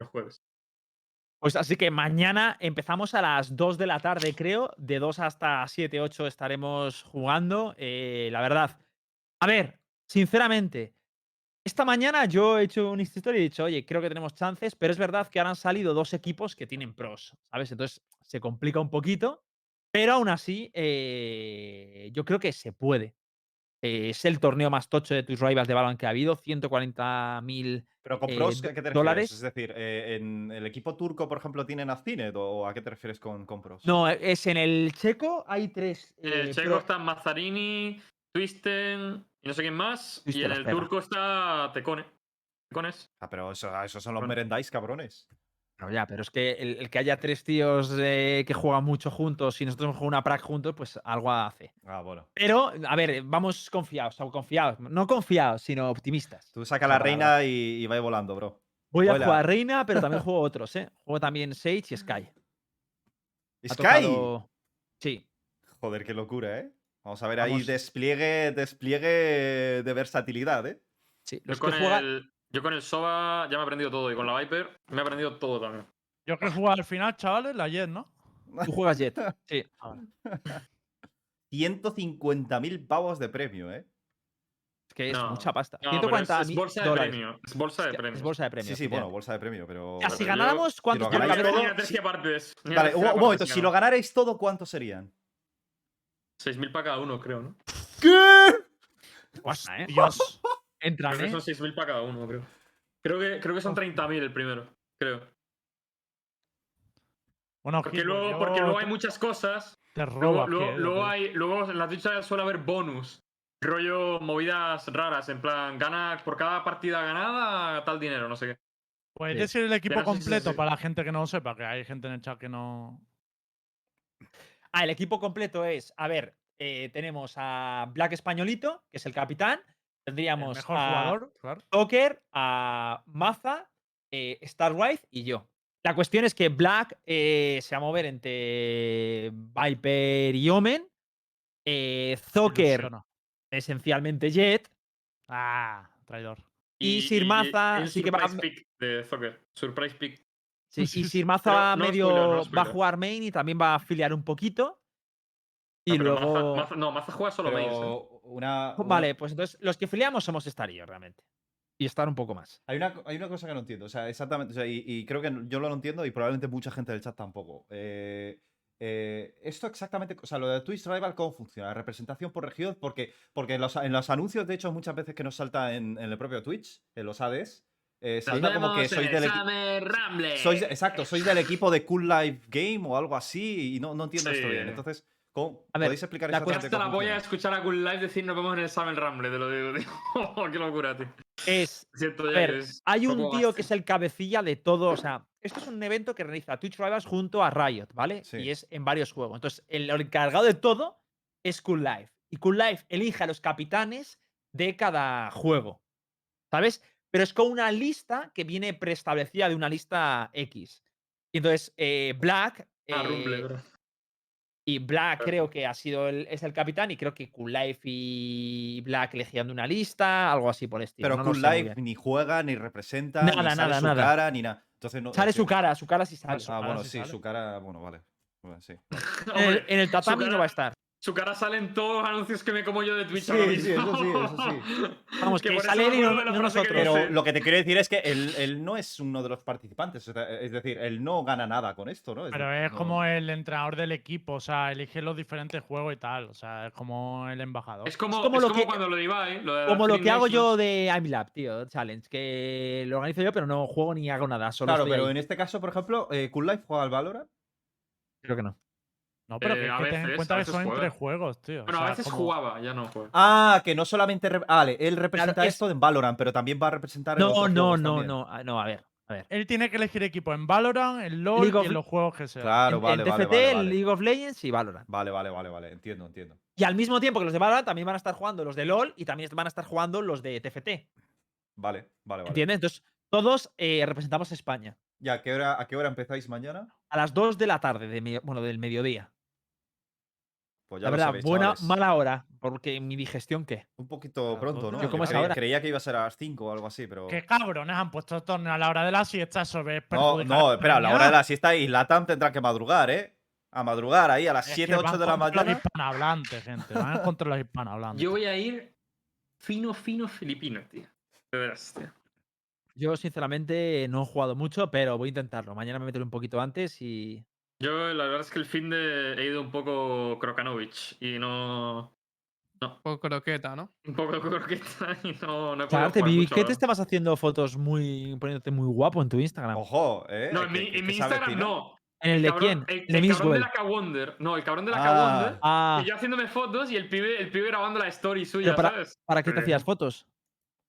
el jueves. Pues así que mañana empezamos a las 2 de la tarde, creo. De 2 hasta 7, 8 estaremos jugando. Eh, la verdad. A ver, sinceramente, esta mañana yo he hecho un historia y he dicho, oye, creo que tenemos chances, pero es verdad que ahora han salido dos equipos que tienen pros, ¿sabes? Entonces se complica un poquito, pero aún así eh, yo creo que se puede. Eh, es el torneo más tocho de tus rivals de Valorant que ha habido, 140.000 Pero con eh, pros, do- ¿a qué te refieres? dólares. Es decir, eh, ¿en el equipo turco, por ejemplo, tienen Azcinet o a qué te refieres con, con pros? No, es en el checo hay tres. En el checo pro- está Mazzarini, Twisten y no sé quién más. y en el espera. turco está Tecone. Tecones. Ah, pero eso, esos son los Bueno. merendais, cabrones. No, ya, pero es que el, el que haya tres tíos eh, que juegan mucho juntos y nosotros hemos jugado una prac juntos, pues algo hace. Ah, bueno. Pero, a ver, vamos confiados, o confiados. No confiados, sino optimistas. Tú saca la reina y, y va volando, bro. Voy a jugar Reina, pero también juego otros, ¿eh? Juego también Sage y Sky. ¡Sky! tocado- Sí. Joder, qué locura, ¿eh? Vamos a ver ahí despliegue, despliegue de versatilidad, ¿eh? sí. Yo Los con, que juegan. el, yo con el Soba ya me he aprendido todo. Y con la Viper me he aprendido todo también. Yo que jugar al final, chavales, la Jet, ¿no? Tú juegas Jet. Sí. 150.000 pavos de premio, ¿eh? Es que es No, mucha pasta. No, pero es, 140 es bolsa de premio. Es bolsa de premio. Es bolsa de premio. Sí, sí, bueno, bolsa de premio, pero. Ya, si ganáramos, ¿cuántos que ganáis todo- partes. Vale, un, un momento, si si lo ganarais todo, ¿cuántos serían? 6.000 para cada uno, creo, ¿no? ¿Qué? ¿eh? Dios. Entran, Creo que ¿eh? son 6.000 para cada uno, creo. Creo que, creo que son 30.000 el primero, creo. Bueno, Porque Gil, pues luego, yo porque luego hay muchas cosas. Te Luego, luego, luego de- hay, luego en la Twitch suele haber bonus. Rollo movidas raras, en plan, gana por cada partida ganada tal dinero, no sé qué. Puedes Sí. decir el equipo completo para la gente que no lo sepa, que hay gente en el chat que no. Ah, el equipo completo es, a ver, eh, tenemos a Black Españolito, que es el capitán. Tendríamos mejor a jugador, claro. Joker, a Maza, eh, Starwife y yo. La cuestión es que Black eh, se va a mover entre Viper y Omen. Eh, Zoker, Ilusiona. esencialmente Jet. Ah, traidor. Y Sir Maza sí que va pick de Zucker. Surprise pick. Sí, y. Sir Maza no medio spoiler, no va a jugar main y también va a afiliar un poquito. Y No, pero Maza- luego. Maza- no, Maza juega solo. Pero una, una- Vale, pues entonces los que afiliamos somos Star y yo, realmente. Y estar un poco más. Hay una, hay una cosa que no entiendo, o sea, exactamente, o sea, y, y creo que yo lo entiendo y probablemente mucha gente del chat tampoco. Eh, eh, esto exactamente, o sea, lo de Twitch Rival, ¿cómo funciona? ¿Representación por región? Porque, porque en, los, en los anuncios, de hecho, muchas veces que nos salta en, en el propio Twitch, en los ADs, eh, salta como que sois del equipo. Exacto, sois del equipo de Cool Life Game o algo así y no, no entiendo esto Sí. bien. Entonces, ¿cómo, A ver, ¿podéis explicar la Hasta la voy a escuchar a Cool Live decir nos vemos en el Summer Ramble, te lo digo, tío. Qué locura, tío. Es. Siento A ya ver, que es hay un tío más- que es el cabecilla de todo. O sea, esto es un evento que realiza Twitch Rivals junto a Riot, ¿vale? Sí. Y es en varios juegos. Entonces, el encargado de todo es Cool Life. Y Cool Life elige a los capitanes de cada juego. ¿Sabes? Pero es con una lista que viene preestablecida de una lista X. Y entonces, eh, Black. Ah, Rumble, eh, ¿verdad? Y Black creo que ha sido el, es el capitán y creo que Cool Life y Black elegían de una lista, algo así por el estilo. Pero no Cool Life ni juega, ni representa, Nada, ni sale nada, su nada. cara, ni nada. Entonces no. Sale sí. su cara, su cara sí sale. Ah, cara bueno, sí sale. su cara, bueno, vale. Bueno, sí. En el, en el tatami no va a estar. Su cara sale en todos los anuncios que me como yo de Twitch Sí, ahora sí, eso sí, eso sí. Vamos, que eso sale él y no- que nosotros. Pero lo que te quiero decir es que él, él no es uno de los participantes. Es decir, él no gana nada con esto, ¿no? Pero decir, es no- como el entrenador del equipo, o sea, elige los diferentes juegos y tal. O sea, es como el embajador. Es como, Es como es lo como que- cuando lo de Ibai, lo de Como lo que hago yo de I'm Lab, tío, Challenge, que lo organizo yo, pero no juego ni hago nada. Solo Claro, pero ahí. en este caso, por ejemplo, eh, Cool Life juega al Valorant. Creo que no. No, pero Eh, que, es a que ten en veces, cuenta a que veces son juega. entre juegos, tío. o Bueno, a sea, veces como- jugaba, ya no juega. Ah, que no solamente. re- ah, Vale, él representa Claro, es- esto en Valorant, pero también va a representar en No, otros no, no, también. no. ah, No, a ver, a ver. Él tiene que elegir equipo en Valorant, en LoL League of y en los juegos que sea. Claro, en, vale, en vale, TFT, vale, en vale. League of Legends y Valorant. Vale, vale, vale, vale. Entiendo, entiendo. Y al mismo tiempo que los de Valorant también van a estar jugando los de LoL y también van a estar jugando los de TFT. Vale, vale, vale. ¿Entiendes? Entonces, todos eh, representamos a España. ¿Y a qué, hora, a qué hora empezáis mañana? A las 2 de la tarde, de bueno, del mediodía. Pues ya La lo verdad, sabéis, buena, chavales. mala hora, porque mi digestión, ¿qué? Un poquito Claro, pronto, ¿no? Yo como creía, ahora. creía que iba a ser a las 5 o algo así, pero. Qué cabrones han puesto el torneo a la hora de la siesta, ves. No, no, espera, a la hora de la siesta y Latam tendrá que madrugar, ¿eh? A madrugar ahí a las Es 7, que 8 van de la mañana. Los hispanohablantes, gente. Van contra los hispanohablantes. Yo voy a ir fino, fino filipino, tío. De veras, tío. Yo, sinceramente, no he jugado mucho, pero voy a intentarlo. Mañana me meteré un poquito antes y. Yo la verdad es que el fin de he ido un poco Krokanovich y no. Un poco croqueta, ¿no? Un poco croqueta y no, no he O sea, podido Arte, jugar vi mucho, que la te verdad. estabas haciendo fotos muy. poniéndote muy guapo en tu Instagram. Ojo, ¿eh? No, en mi, en Instagram no. ¿En el de cabrón- quién? El, En el el cabrón de la K-Wonder. No, el cabrón de la Ah. K-Wonder. Ah, Y yo haciéndome fotos y el pibe, el pibe grabando la story suya, para- ¿sabes? ¿para qué te Eh, hacías fotos?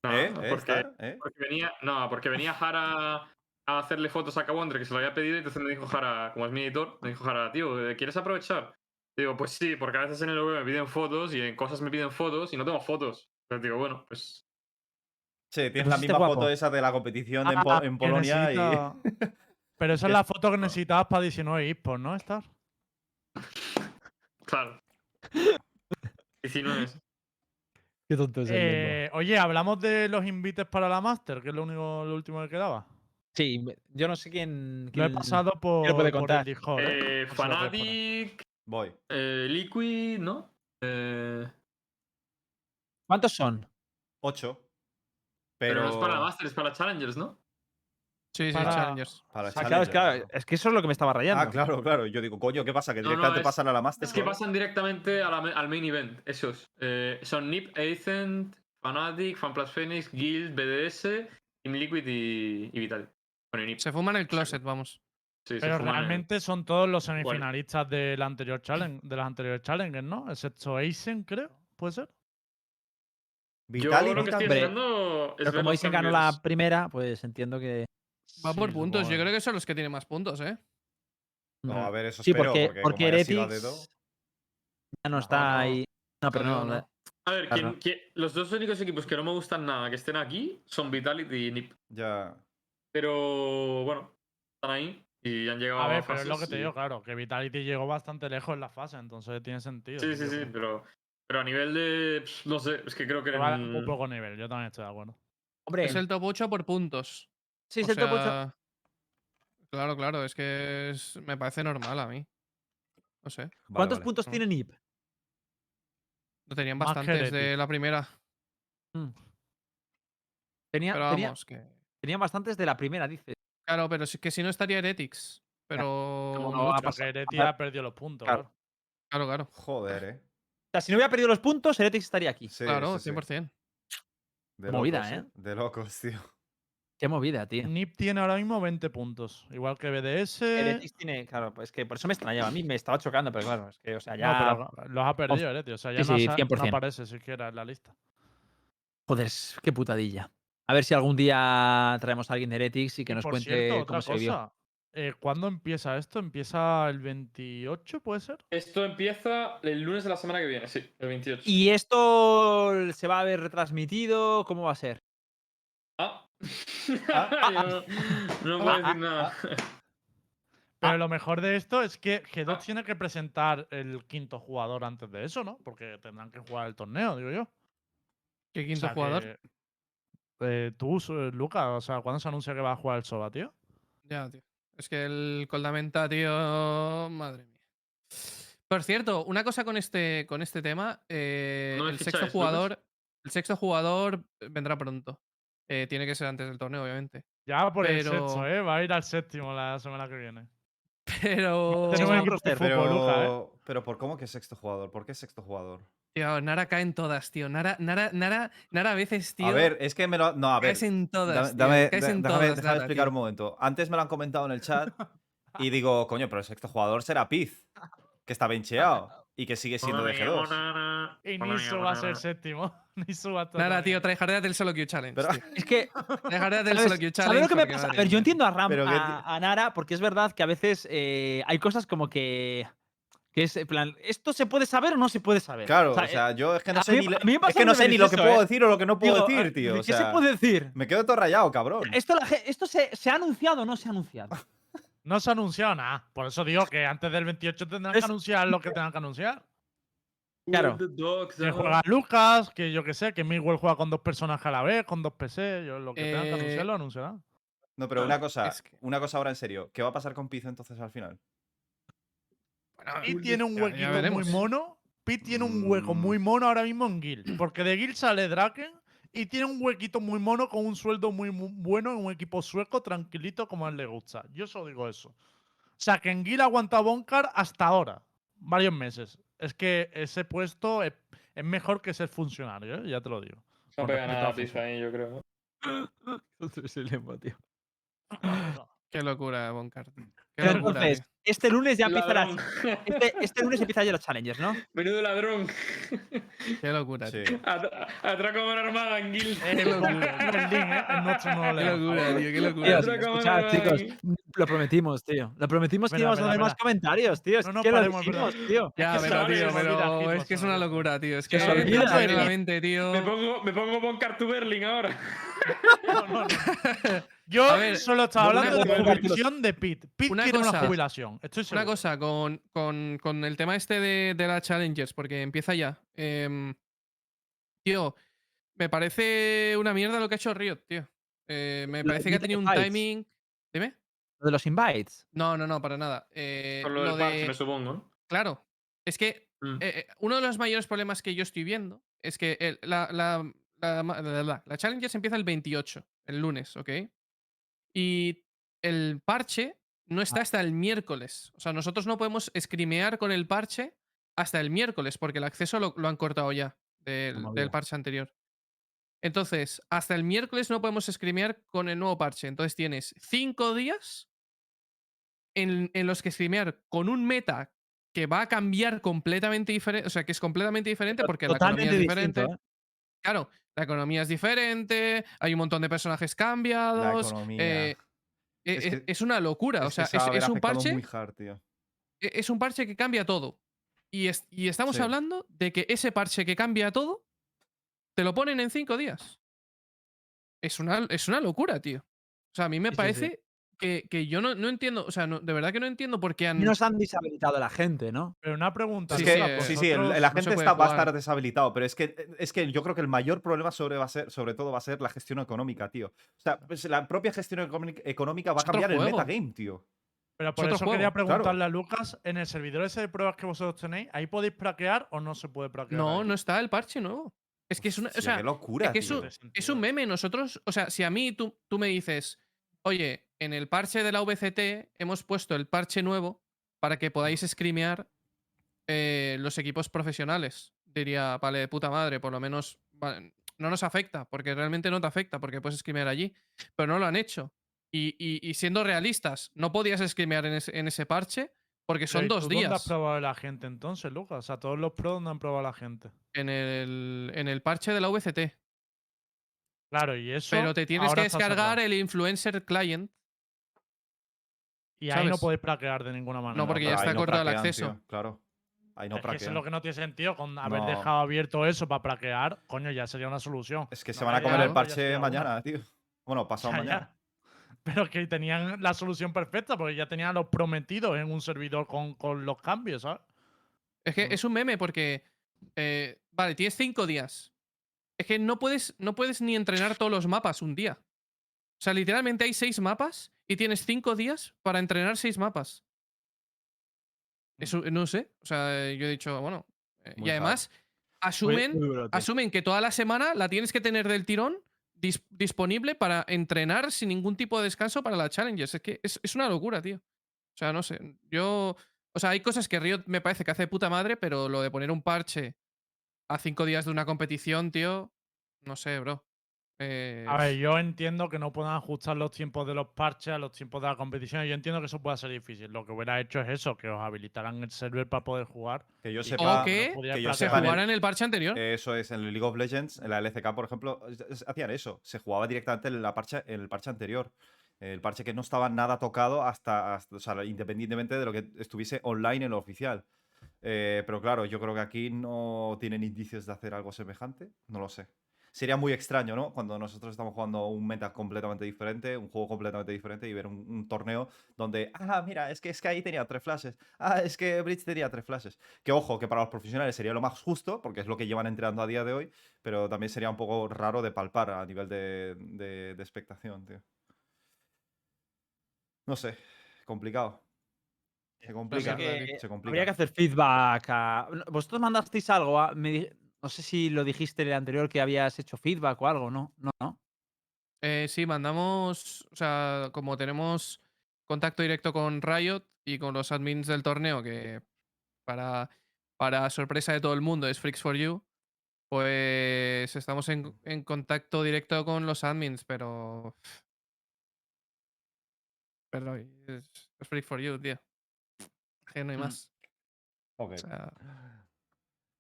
No, ¿Eh? ¿Eh? porque? ¿Eh? porque venía, no, porque venía Jara a hacerle fotos a K-Wonder que se lo había pedido y entonces me dijo Jara, como es mi editor, me dijo Jara, tío, eh, ¿quieres aprovechar? Digo, pues sí, porque a veces en el web me piden fotos y en cosas me piden fotos y no tengo fotos. Entonces digo, bueno, pues Sí, tienes la misma guapo. foto esa de la competición en, Ah, Po- en que Polonia y. Pero esa es la foto que necesitabas para 19 esports, ¿no, Star? claro. 19. Qué tonto es el. Eh, oye, hablamos de los invites para la Master, que es lo único, lo último que quedaba. Sí, yo no sé quién. Lo he quién- pasado por, lo puede por contar? el Discord. ¿eh? Eh. Fanatic, Voy. eh, Liquid, ¿no? Eh, ¿Cuántos son? Ocho. pero... Pero. no es para la Master, es para Challengers, ¿no? Sí, sí, Para- Challengers. Para Ah, claro, es, claro, es que eso es lo que me estaba rayando. Ah, claro, claro. Yo digo, coño, ¿qué pasa? Que No, no, directamente es- pasan a la Master. Es que ¿no? pasan directamente a la me- al main event, esos. Eh, son Nip, Aethent, Fnatic, FanPlus Phoenix, Guild, BDS, Team Liquid y, y Vital. Bueno. Se fuman el closet, vamos. Sí, Pero el- realmente son todos los semifinalistas del anterior challenge, de las anteriores challenges, ¿no? Excepto Aizen, creo. ¿Puede ser? Yo Vitality estoy también. Pero como dicen ganó la primera, pues entiendo que. Va Sí, por puntos. Yo creo que son los que tienen más puntos, ¿eh? No, a ver, eso Sí, espero, porque, porque, porque Heretics dedo- ya no está ahí. No, pero no. No, no. la- A ver, Claro. ¿quién- quién- los dos únicos equipos que no me gustan nada que estén aquí son Vitality y Nip. Ya. Pero bueno, están ahí y han llegado A ver, a pero es lo que te y- digo, claro, que Vitality llegó bastante lejos en la fase, entonces tiene sentido. Sí, sí, sí, pero, pero a nivel de. No sé, es que creo que. Que va en- un poco nivel, yo también estoy de acuerdo. Hombre, Es el top 8 por puntos. sí, O es el top ocho. sea, Claro, claro, es que es- me parece normal a mí. No sé. Vale, ¿Cuántos vale. puntos tiene NIP? Lo tenían bastantes de la primera. Tenía, Pero tenía, vamos, que. Tenía bastantes de la primera, dice. Claro, pero es que si no estaría Heretics. Pero. no, No, porque Ereti pasado. ha perdido los puntos, Claro. claro. Claro, claro. Joder, eh. O sea, si no hubiera perdido los puntos, Heretics estaría aquí. Sí, claro, sí, sí. 100%. De Movida, locos, ¿eh? De locos, tío. Qué movida, tío. NIP tiene ahora mismo 20 puntos, igual que BDS. Heretics tiene. Claro, pues que por eso me extrañaba. A mí me estaba chocando, pero claro, es que, o sea, ya. No, pero los ha perdido Ereti, o sea, ya Sí, no, sí, no 100%. aparece siquiera en la lista. Joder, es- qué putadilla. A ver si algún día traemos a alguien de Heretics y que Y nos por cuente cierto, cómo otra se cosa. eh, ¿Cuándo empieza esto? ¿Empieza el 28, puede ser? Esto empieza el lunes de la semana que viene, sí, el 28. ¿Y esto se va a ver retransmitido? ¿Cómo va a ser? Ah. Ah, no, no puedo ah, decir nada. Pero lo mejor de esto es que G2 tiene que presentar el quinto jugador antes de eso, ¿no? Porque tendrán que jugar el torneo, digo yo. ¿Qué O quinto sea jugador? que- eh, tú, Su- Lucas, o sea, ¿cuándo se anuncia que va a jugar el Soba, tío? Ya, tío. Es que el Coldamenta, tío. Madre mía. Por cierto, una cosa con este, con este tema. eh, ¿No me el sexto jugador. El sexto jugador vendrá pronto. Eh, tiene que ser antes del torneo, obviamente. Ya por el Pero- sexto, ¿eh? Va a ir al séptimo la semana que viene. Pero. ¿eh? Pero, pero ¿por cómo que sexto jugador? ¿Por qué sexto jugador? Tío, Nara cae en todas, tío. Nara, Nara, Nara, Nara a veces, tío. A ver, es que me lo. No, a ver. caes en todas. Dame, tío, dame- caes da- en déjame, todas, déjame Nara, explicar tío. un momento. Antes me lo han comentado en el chat y digo, coño, pero el sexto jugador será Piz, que está bencheado y que sigue siendo de G2. Y Nisu va a ser séptimo. Nisu va a estar Nara, tío, tryhardeate del solo Q challenge. Pero- tío. Es que. Tryhardeate del ¿Sabes, solo Q challenge. ¿sabes lo que me pasa? A ver, yo entiendo a Ram, a Nara, porque es verdad que a veces eh, hay cosas como que. Que es en plan, ¿esto se puede saber o no se puede saber? Claro, o sea, yo es que no sé mí- ni, es que no sé ni lo que eso, puedo ¿eh? decir o lo que no puedo digo, decir, eh, tío. ¿de O ¿Qué se puede decir? Me quedo todo rayado, cabrón. ¿Esto, la esto se, se ha anunciado o no se ha anunciado? No se ha anunciado nada. Por eso digo que antes del 28 tendrán que anunciar lo que tengan que anunciar. Claro. Que juega Lucas, que yo que sé, que Miguel juega con dos personajes a la vez, con dos PC. Yo lo que tengan que Eh, anunciar lo anunciarán. No, pero una cosa, es que- una cosa ahora en serio. ¿Qué va a pasar con Piz entonces al final? Bueno, Pete tiene un ya- ya huequito muy mono. Pete tiene un hueco Mm. muy mono ahora mismo en Guild. Porque de Guild sale Draken y tiene un huequito muy mono con un sueldo muy, mu- bueno en un equipo sueco tranquilito como a él le gusta. Yo solo digo eso. O sea, que en Guild aguanta Bonkar hasta ahora. Varios meses. Es que ese puesto es, es mejor que ser funcionario, ¿eh? ya te lo digo. No pega nada a ahí, yo creo. Es el emo, tío. funcionario. Qué locura, Boncart. Qué Pero locura, entonces, tío. este lunes ya las, este, este lunes empieza ya los challenges, ¿no? Menudo ladrón. Qué locura, Sí. tío. Atra- Atraco a mano armada en Guild. Eh, Berlín, ¿eh? Qué locura, tío. Qué Tío, locura. Otra escuchad, cámara chicos. Lo prometimos, tío. Lo prometimos que íbamos a verdad, hacer más verdad. comentarios, tío. Es No nos que lo dijimos, tío. Ya, que pero tío, se me pero es que es se una locura, tío. Es Que que se olvida, la mente, tío. Me pongo, me pongo Cartu Berlin ahora. No, no, no. Yo A ver, solo estaba una hablando de cosa- jubilación de Pete. Pete Una quiere una cosa- jubilación. Estoy seguro. Una cosa, con, con, con el tema este de, de la Challengers, porque empieza ya. em, tío, me parece una mierda lo que ha hecho Riot, tío. Eh, me Lo parece que ha tenido un timing. Dime. Lo de los invites. No, no, no, para nada. Eh, Con lo lo del parche, de- me supongo. Claro. Es que Mm. eh, eh, uno de los mayores problemas que yo estoy viendo es que el- la, la, la, la- empieza el 28, el lunes, ¿ok? Y el parche no está hasta el miércoles. O sea, nosotros no podemos screamear con el parche hasta el miércoles, porque el acceso lo, lo han cortado ya del, del parche anterior. Entonces, hasta el miércoles no podemos screamear con el nuevo parche. Entonces tienes cinco días en, en los que streamear con un meta que va a cambiar completamente diferente, o sea, que es completamente diferente porque la economía es distinto, diferente. ¿eh? Claro, la economía es diferente, hay un montón de personajes cambiados. eh, e- Es es, que- es una locura, o sea, es, un parche, hard, e- es un parche que cambia todo. Y, es- y estamos Sí. hablando de que ese parche que cambia todo, te lo ponen en cinco días. Es una, es una locura, tío. O sea, a mí me Sí, sí. Que, que yo no, no entiendo, o sea, no- de verdad que no entiendo por qué han... Y nos han deshabilitado a la gente, ¿no? Pero una pregunta. Sí, que, sí, eh, sí, sí, el, agente está, va a estar deshabilitado, pero es que, es que yo creo que el mayor problema sobre, va a ser, sobre todo va a ser la gestión económica, tío. O sea, pues la propia gestión económica- va a cambiar el metagame, tío. Pero por eso juego, quería claro. preguntarle a Lucas, en el servidor ese de pruebas que vosotros tenéis, ¿ahí podéis praquear o no se puede praquear? No, ahí? no está el parche nuevo. Es que es una. O sea, qué locura, es que es tío. un, es un meme. Nosotros, o sea, si a mí tú, tú me dices, oye, en el parche de la VCT hemos puesto el parche nuevo para que podáis screamear eh, los equipos profesionales. Diría, vale, de puta madre, por lo menos vale, no nos afecta, porque realmente no te afecta, porque puedes screamear allí. Pero no lo han hecho. Y, y- y siendo realistas, no podías screamear en ese, en ese parche porque son ¿y dos tú ¿Dónde has días. probado la gente entonces, Lucas? O sea, todos los pros ¿dónde han probado la gente. En el, en el parche de la VCT. Claro, y eso. Pero te tienes que descargar el influencer client. Y ahí no ¿sabes? podéis praquear de ninguna manera. No, porque ya está no cortado el acceso. tío, Claro. Ahí no es que eso es lo que no tiene sentido con haber No. dejado abierto eso para praquear. Coño, ya sería una solución. Es que se van a me comer el parche mañana, tío. Bueno, pasado Ya, ya. mañana. Pero que tenían la solución perfecta porque ya tenían los prometidos en un servidor con, con los cambios, ¿sabes? Es que Mm. es un meme porque. eh, vale, tienes cinco días. Es que no puedes, no puedes ni entrenar todos los mapas un día. O sea, literalmente hay seis mapas y tienes cinco días para entrenar seis mapas. Mm. Eso no sé. O sea, yo he dicho, bueno. eh, Muy y además, asumen, muy asumen que toda la semana la tienes que tener del tirón dis- disponible para entrenar sin ningún tipo de descanso para las challenges. Es que es, es una locura, tío. O sea, no sé. Yo. O sea, hay cosas que Riot me parece que hace de puta madre, pero lo de poner un parche a cinco días de una competición, tío. No sé, bro. Eh, A ver, yo entiendo que no puedan ajustar los tiempos de los parches a los tiempos de la competición. Yo entiendo que eso pueda ser difícil. Lo que hubiera hecho es eso, que os habilitaran el server para poder jugar. Que yo sepa. o que, no podía que yo se sepa en el- jugara en el parche anterior. Eso es, en el League of Legends, en la LCK, por ejemplo, hacían eso. Se jugaba directamente en, la parche, en el parche anterior. El parche que no estaba nada tocado hasta, hasta- o sea, independientemente de lo que estuviese online en lo oficial. Eh, pero claro, yo creo que aquí no tienen indicios de hacer algo semejante. No lo sé. Sería muy extraño, ¿no? Cuando nosotros estamos jugando un meta completamente diferente, un juego completamente diferente y ver un, torneo donde, ah, mira, es que, es que ahí tenía tres flashes. Ah, es que Bridge tenía tres flashes. Que ojo, que para los profesionales sería lo más justo, porque es lo que llevan entrenando a día de hoy, pero también sería un poco raro de palpar a nivel de, de, de expectación, tío. No sé, complicado. Se complica, que se complica. Habría que hacer feedback. a- Vosotros mandasteis algo. a- me di- No sé si lo dijiste en el anterior que habías hecho feedback o algo, ¿no? No, no. Eh, sí, mandamos, o sea, como tenemos contacto directo con Riot y con los admins del torneo, que para, para sorpresa de todo el mundo es Freaks for You, pues estamos en, en contacto directo con los admins, pero. Pero es, es free for you, tío. Que no hay Mm. más. Ok. O sea,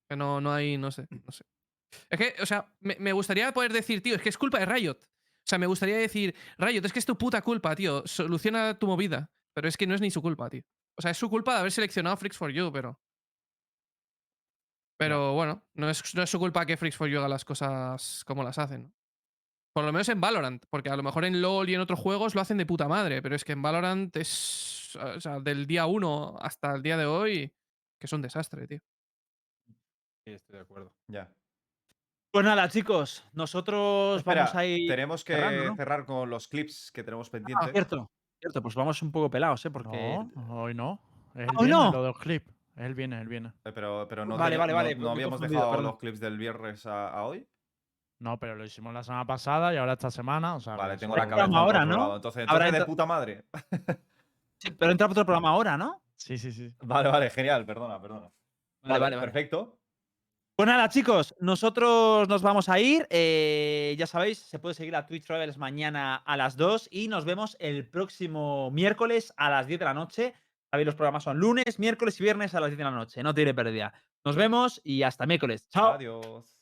que no, no hay, no sé, no sé. Es que, o sea, me, me gustaría poder decir, tío, es que es culpa de Riot. O sea, me gustaría decir, Riot, es que es tu puta culpa, tío. Soluciona tu movida. Pero es que no es ni su culpa, tío. O sea, es su culpa de haber seleccionado Freaks for You, pero. Pero bueno, no es, no es su culpa que Freaks for You haga las cosas como las hacen. ¿no? Por lo menos en Valorant, porque a lo mejor en LoL y en otros juegos lo hacen de puta madre, pero es que en Valorant es. O sea, del día 1 hasta el día de hoy, que es un desastre, tío. Sí, estoy de acuerdo. Ya. Pues nada, chicos, nosotros Espera, vamos a ir. tenemos que cerrando, ¿no? cerrar con los clips que tenemos Ah, pendientes. cierto, cierto, pues vamos un poco pelados, ¿eh? Porque. No, hoy no. Ah, hoy viernes, no. lo de los clips. Él viene, él viene. Eh, Pero, pero no, Vale, vale, no- vale, no, he habíamos dejado perdón. los clips del viernes a, a hoy. No, pero lo hicimos la semana pasada y ahora esta semana. O sea, Vale, tengo la cabeza en ahora, ¿no? lado. Entonces, Ahora entonces de entra- puta madre. Sí, pero entra otro programa ahora, ¿no? Sí, sí, sí. Vale, vale, genial, perdona, perdona. Vale, vale, vale. Perfecto. Pues nada, chicos, nosotros nos vamos a ir. eh, ya sabéis, se puede seguir a Twitch Travels mañana a las 2 y nos vemos el próximo miércoles a las 10 de la noche. Sabéis, los programas son lunes, miércoles y viernes a las 10 de la noche. No tiene pérdida. Nos vemos y hasta miércoles. Chao. Adiós.